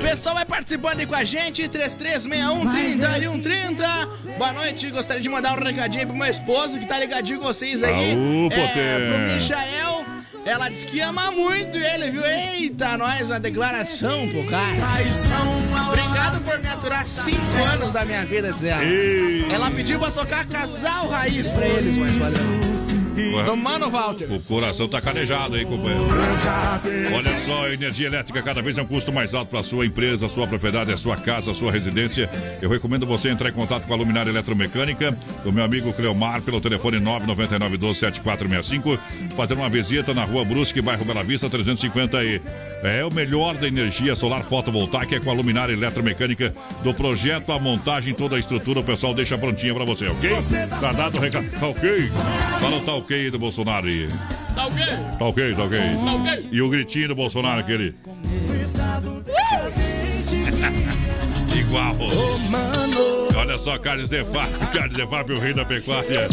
O pessoal vai participando aí com a gente, 3361 3130. Boa noite, gostaria de mandar um recadinho pro meu esposo que tá ligadinho com vocês aí. Aô, é, pro. Michael. Ela disse que ama muito ele, viu? Eita, nós, a declaração, pô, cara. Obrigado por me aturar cinco anos da minha vida, diz ela. Ela pediu pra tocar casal raiz pra eles, mas padrão. Do Mano Walter. O coração tá calejado aí, companheiro. Olha só, energia elétrica cada vez é um custo mais alto para sua empresa, sua propriedade, a sua casa, a sua residência. Eu recomendo você entrar em contato com a Luminária Eletromecânica, do meu amigo Cleomar, pelo telefone 999-12-7465, fazer uma visita na rua Brusque, bairro Bela Vista, 350 e É o melhor da energia solar fotovoltaica é com a Luminária Eletromecânica, do projeto à montagem, toda a estrutura, o pessoal deixa prontinha para você, ok? Tá dado o recado. Tá ok? Fala o tá ok do Bolsonaro aí. Tá ok? Tá ok, tá ok. Tá ok. E o gritinho do Bolsonaro, aquele. Igual. Olha só, Carlos de Fábio, Carlos de Fábio, o rei da pecuária.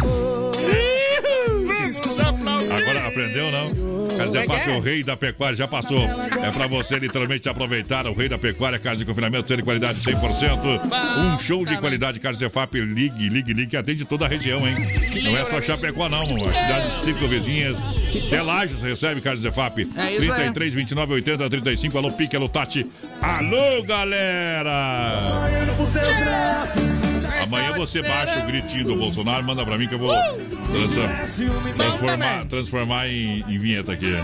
Agora aprendeu, não? Carne Zé Como é que Fap, é? o rei da pecuária, já passou. É pra você literalmente aproveitar o rei da pecuária, carne de confinamento, sendo de qualidade 100%. Um show de qualidade, Carne Zé Fap, ligue, ligue, ligue, que atende toda a região, hein? Não é só Chapecó, não, as cidades de cinco vizinhas. Até Lages recebe Carne Zé Fap. É isso aí. 33, 29, 80, 35. Alô, Pique, alô, Tati. Alô, galera! Amanhã você baixa o gritinho do Bolsonaro, manda pra mim que eu vou transa- transformar, transformar em, em vinheta aqui.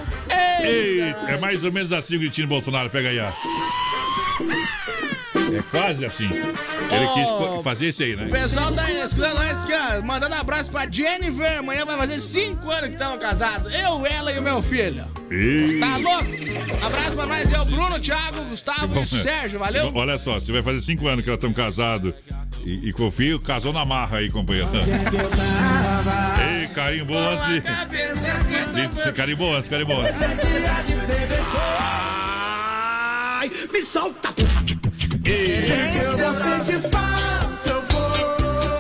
Ei, é mais ou menos assim o gritinho do Bolsonaro, pega aí. É quase assim. Ele quis co- fazer isso aí, né? O pessoal tá escutando nós aqui, ó, mandando abraço pra Jennifer. Amanhã vai fazer 5 anos que estamos casados. Eu, ela e o meu filho. Ei. Tá louco? Abraço pra nós, é o Bruno, Thiago, Gustavo e o Sérgio, valeu? Olha só, você vai fazer cinco anos que elas estão casados. E, e confio, casou na marra aí, companheiro. Ei, carimbo antes. de- Carimbo antes, carimbo antes. Ai, me solta!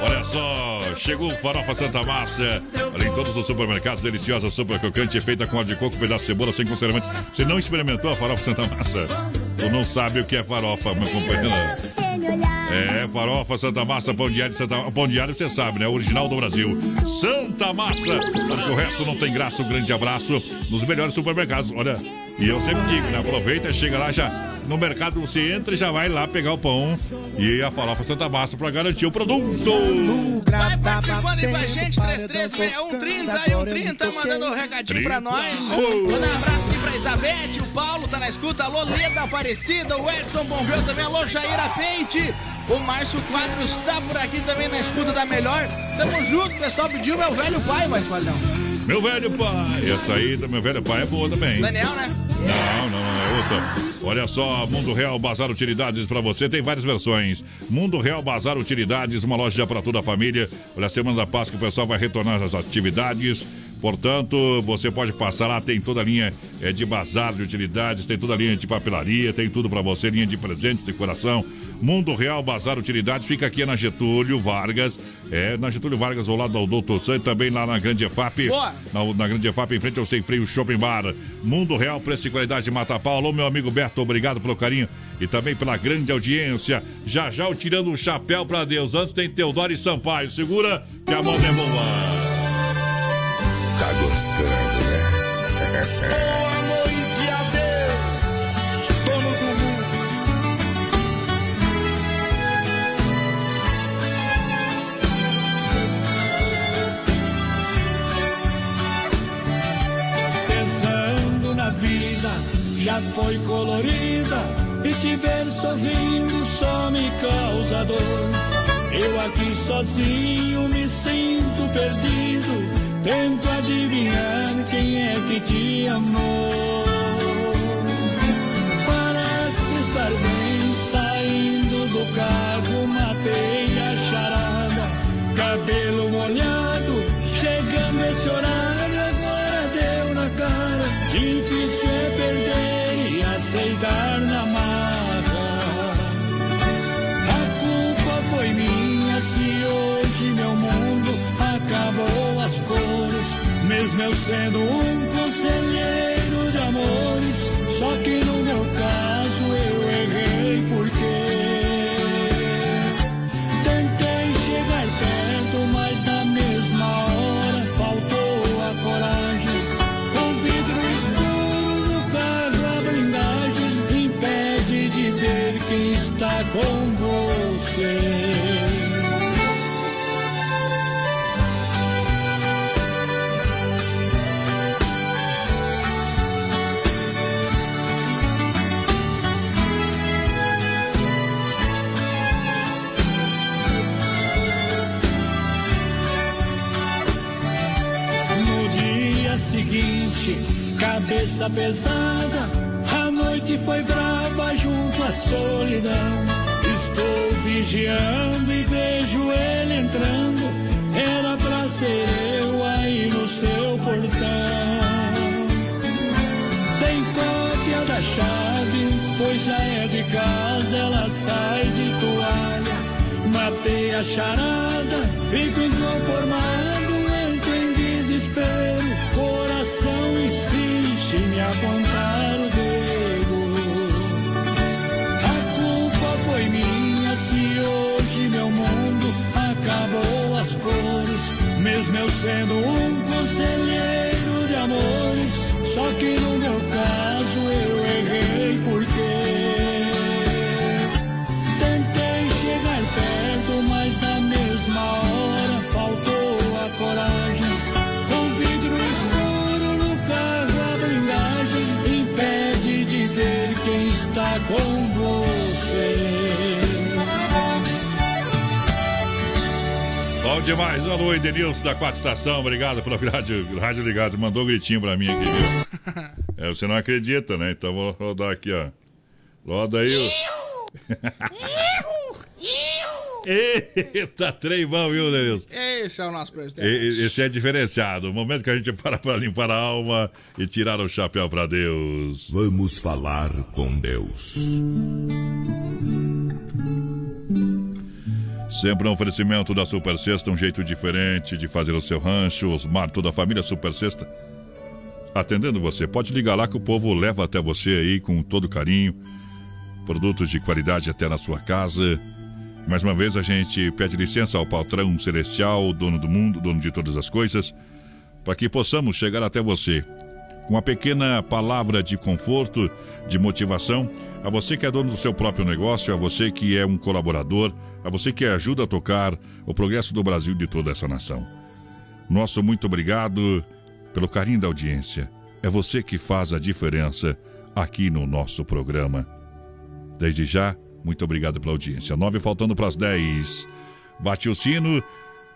Olha só, chegou o Farofa Santa Massa. Além de todos os supermercados, deliciosa sopa crocante feita com óleo de coco, pedaço de cebola sem conservante. Você não experimentou a Farofa Santa Massa? Tu não sabe o que é farofa, meu companheiro. É, farofa, Santa Massa, pão diário, Santa... pão diário, você sabe, né? Original do Brasil. Santa Massa, porque o resto não tem graça. Um grande abraço nos melhores supermercados. Olha, e eu sempre digo, né? Aproveita, chega lá já. No mercado você entra e já vai lá pegar o pão e a farofa Santa Massa pra garantir o produto. Vai participando aí com a gente, 336130 e 130, mandando um recadinho pra nós. Mandar um abraço aqui pra Isabete, o Paulo tá na escuta, alô Leda Aparecida, o Edson Bombeu também, alô Jaira Peite, o Márcio Quadros tá por aqui também na escuta da melhor. Tamo junto, o pessoal pediu meu velho pai, mas padrão. Meu velho pai. Essa aí do meu velho pai é boa também. Daniel, né? Não, não, é outra. Olha só, Mundo Real Bazar Utilidades pra você, tem várias versões. Mundo Real Bazar Utilidades, uma loja para toda a família. Olha, a semana da Páscoa o pessoal vai retornar às atividades. Portanto, você pode passar lá, tem toda a linha é, de bazar de utilidades, tem toda a linha de papelaria, tem tudo para você, linha de presente, decoração. Mundo Real Bazar Utilidades fica aqui na Getúlio Vargas, é, na Getúlio Vargas, ao lado do Doutor San, também lá na Grande EFAP. Na, na Grande EFAP, em frente ao Sem Freio Shopping Bar. Mundo Real, preço e qualidade de Mata Pau. Alô, meu amigo Beto, obrigado pelo carinho e também pela grande audiência. Já já eu tirando o chapéu pra Deus. Antes tem Teodoro e Sampaio. Segura que a mão é boa. Tá gostando, né? Pensando na vida, já foi colorida e te ver sorrindo só me causa dor. Eu aqui sozinho me sinto perdido, tento adivinhar quem é que te amou. Parece estar bem saindo do carro, matei cabeça pesada, a noite foi brava junto à solidão. Estou vigiando e vejo ele entrando, era pra ser eu aí no seu portão. Tem cópia da chave, pois já é de casa, ela sai de toalha. Matei a charada, fico inconformado, eu sendo um demais. Alô, Edenilson da Quarta Estação. Obrigado pelo rádio, rádio ligado. Mandou um gritinho pra mim aqui, viu? É, você não acredita, né? Então vou rodar aqui, ó. Roda aí. o- Eita, trem bom, viu, Edenilson? Esse é o nosso presidente. E- Esse é diferenciado. O momento que a gente para para limpar a alma e tirar o chapéu para Deus. Vamos falar com Deus. Sempre um oferecimento da Super Sexta, um jeito diferente de fazer o seu rancho. Osmar, toda a família Super Sexta. Atendendo você, pode ligar lá que o povo leva até você aí com todo carinho. Produtos de qualidade até na sua casa. Mais uma vez a gente pede licença ao patrão celestial, dono do mundo, dono de todas as coisas, para que possamos chegar até você com uma pequena palavra de conforto, de motivação, a você que é dono do seu próprio negócio, a você que é um colaborador, a você que ajuda a tocar o progresso do Brasil e de toda essa nação. Nosso muito obrigado pelo carinho da audiência. É você que faz a diferença aqui no nosso programa. Desde já, muito obrigado pela audiência. Nove faltando para as dez. Bate o sino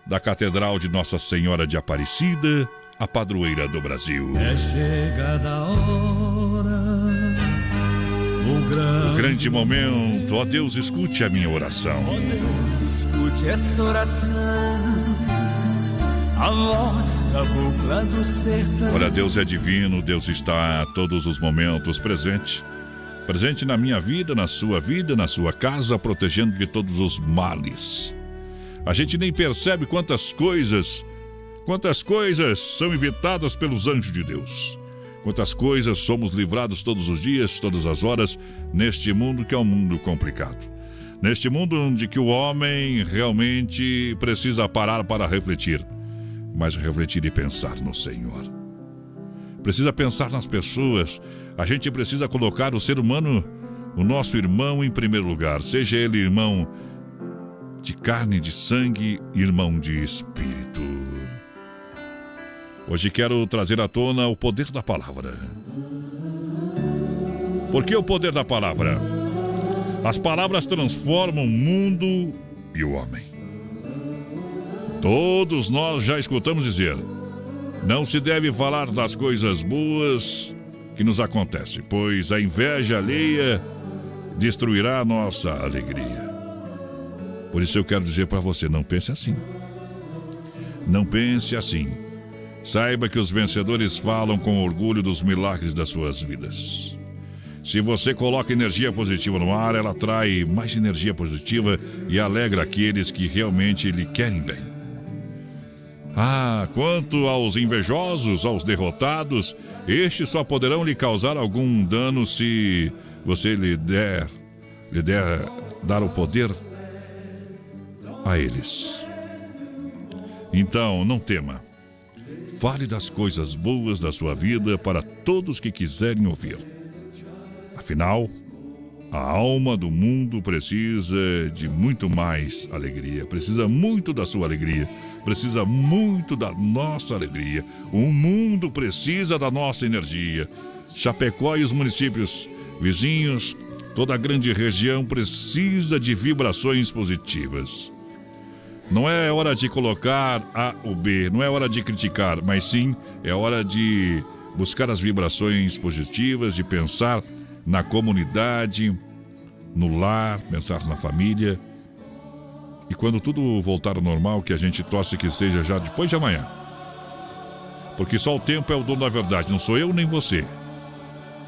da Catedral de Nossa Senhora de Aparecida, a padroeira do Brasil. É chegada a hora, o grande momento, ó Deus, escute a minha oração. escute essa oração, a voz cabocla do sertão. Olha, Deus é divino, Deus está a todos os momentos presente. Presente na minha vida, na sua vida, na sua casa, protegendo de todos os males. A gente nem percebe quantas coisas, quantas coisas são evitadas pelos anjos de Deus. Quantas coisas somos livrados todos os dias, todas as horas, neste mundo que é um mundo complicado. Neste mundo onde que o homem realmente precisa parar para refletir, mas refletir e pensar no Senhor. Precisa pensar nas pessoas. A gente precisa colocar o ser humano, o nosso irmão, em primeiro lugar, seja ele irmão de carne de sangue, irmão de espírito. Hoje quero trazer à tona o poder da palavra. Por que o poder da palavra? As palavras transformam o mundo e o homem. Todos nós já escutamos dizer: não se deve falar das coisas boas que nos acontecem, pois a inveja alheia destruirá a nossa alegria. Por isso eu quero dizer para você: não pense assim. Não pense assim. Saiba que os vencedores falam com orgulho dos milagres das suas vidas. Se você coloca energia positiva no ar, ela atrai mais energia positiva e alegra aqueles que realmente lhe querem bem. Ah, quanto aos invejosos, aos derrotados, estes só poderão lhe causar algum dano se você lhe der, lhe der dar o poder a eles. Então, não tema. Fale das coisas boas da sua vida para todos que quiserem ouvir. Afinal, a alma do mundo precisa de muito mais alegria, precisa muito da sua alegria, precisa muito da nossa alegria. O mundo precisa da nossa energia. Chapecó e os municípios vizinhos, toda a grande região precisa de vibrações positivas. Não é hora de colocar A ou B, não é hora de criticar, mas sim é hora de buscar as vibrações positivas, de pensar na comunidade, no lar, pensar na família. E quando tudo voltar ao normal, que a gente torce que seja já depois de amanhã. Porque só o tempo é o dono da verdade, não sou eu nem você.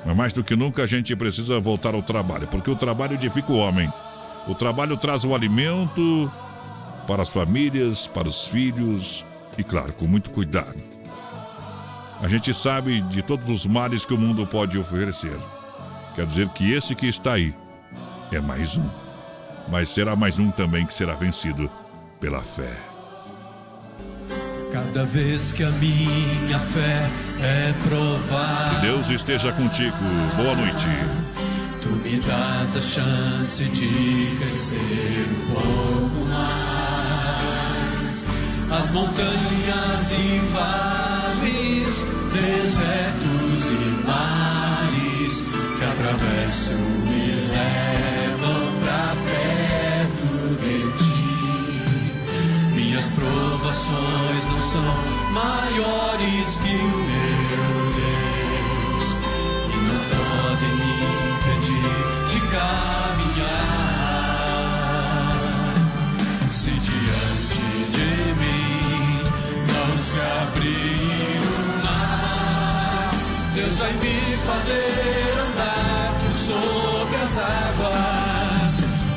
Mas mais do que nunca a gente precisa voltar ao trabalho, porque o trabalho edifica o homem. O trabalho traz o alimento para as famílias, para os filhos e, claro, com muito cuidado. A gente sabe de todos os males que o mundo pode oferecer. Quer dizer que esse que está aí é mais um. Mas será mais um também que será vencido pela fé. Cada vez que a minha fé é provada. Deus esteja contigo. Boa noite. Tu me das a chance de crescer um pouco mais. As montanhas e vales, desertos e mares que atravesso me levam pra perto de ti. Minhas provações não são maiores que o meu Deus vai me fazer andar sobre as águas,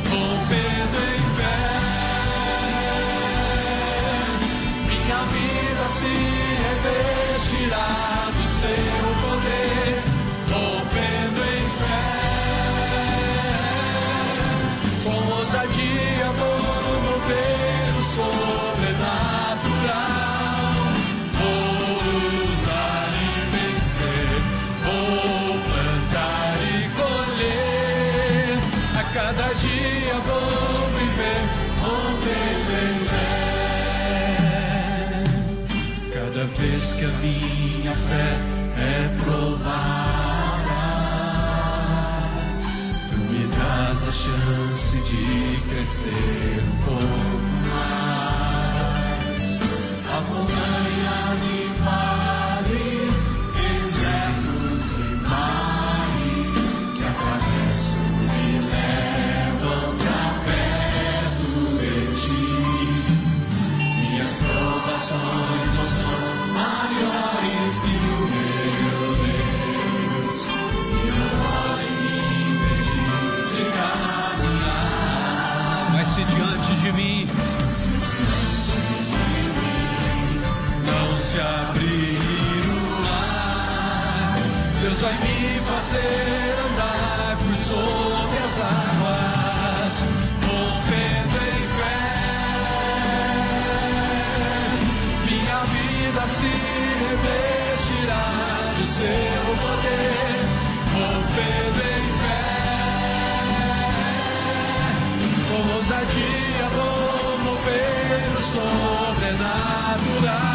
rompendo em fé. Minha vida se revestirá do seu poder, rompendo em fé. Com ousadia vou mover o sobrenatural. A minha fé é provada, tu me das a chance de crescer um pouco mais. Montanhas e não se abrir o mar, Deus vai me fazer andar por sobre as águas, rompendo em fé. Minha vida se revestirá do seu poder, rompendo em fé. Com ousadia sobrenatural.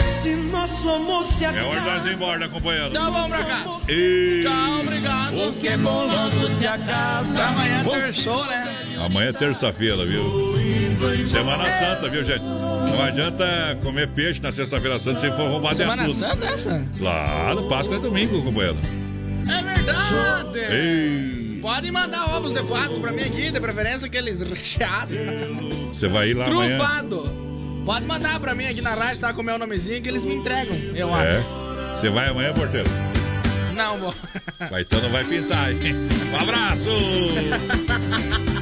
Se nosso amor se É hora de nós ir embora, companheiro. Então vamos pra cá. E... Tchau, obrigado. O que é bom logo se acaba. Amanhã terçou, né? Amanhã é terça-feira, viu? Semana Santa, viu, gente? Não adianta comer peixe na sexta-feira santa se for roubar de Semana assunto. Santa é essa? Claro, Páscoa é domingo, companheiro. É verdade. Ei, Pode mandar ovos de Páscoa pra mim aqui, de preferência aqueles recheados. você vai ir lá amanhã? Trufado. Pode mandar pra mim aqui na rádio, tá com o meu nomezinho que eles me entregam, eu acho. É. Você vai amanhã, porteiro? Não, vou. Vai, então não vai pintar, hein? Um abraço!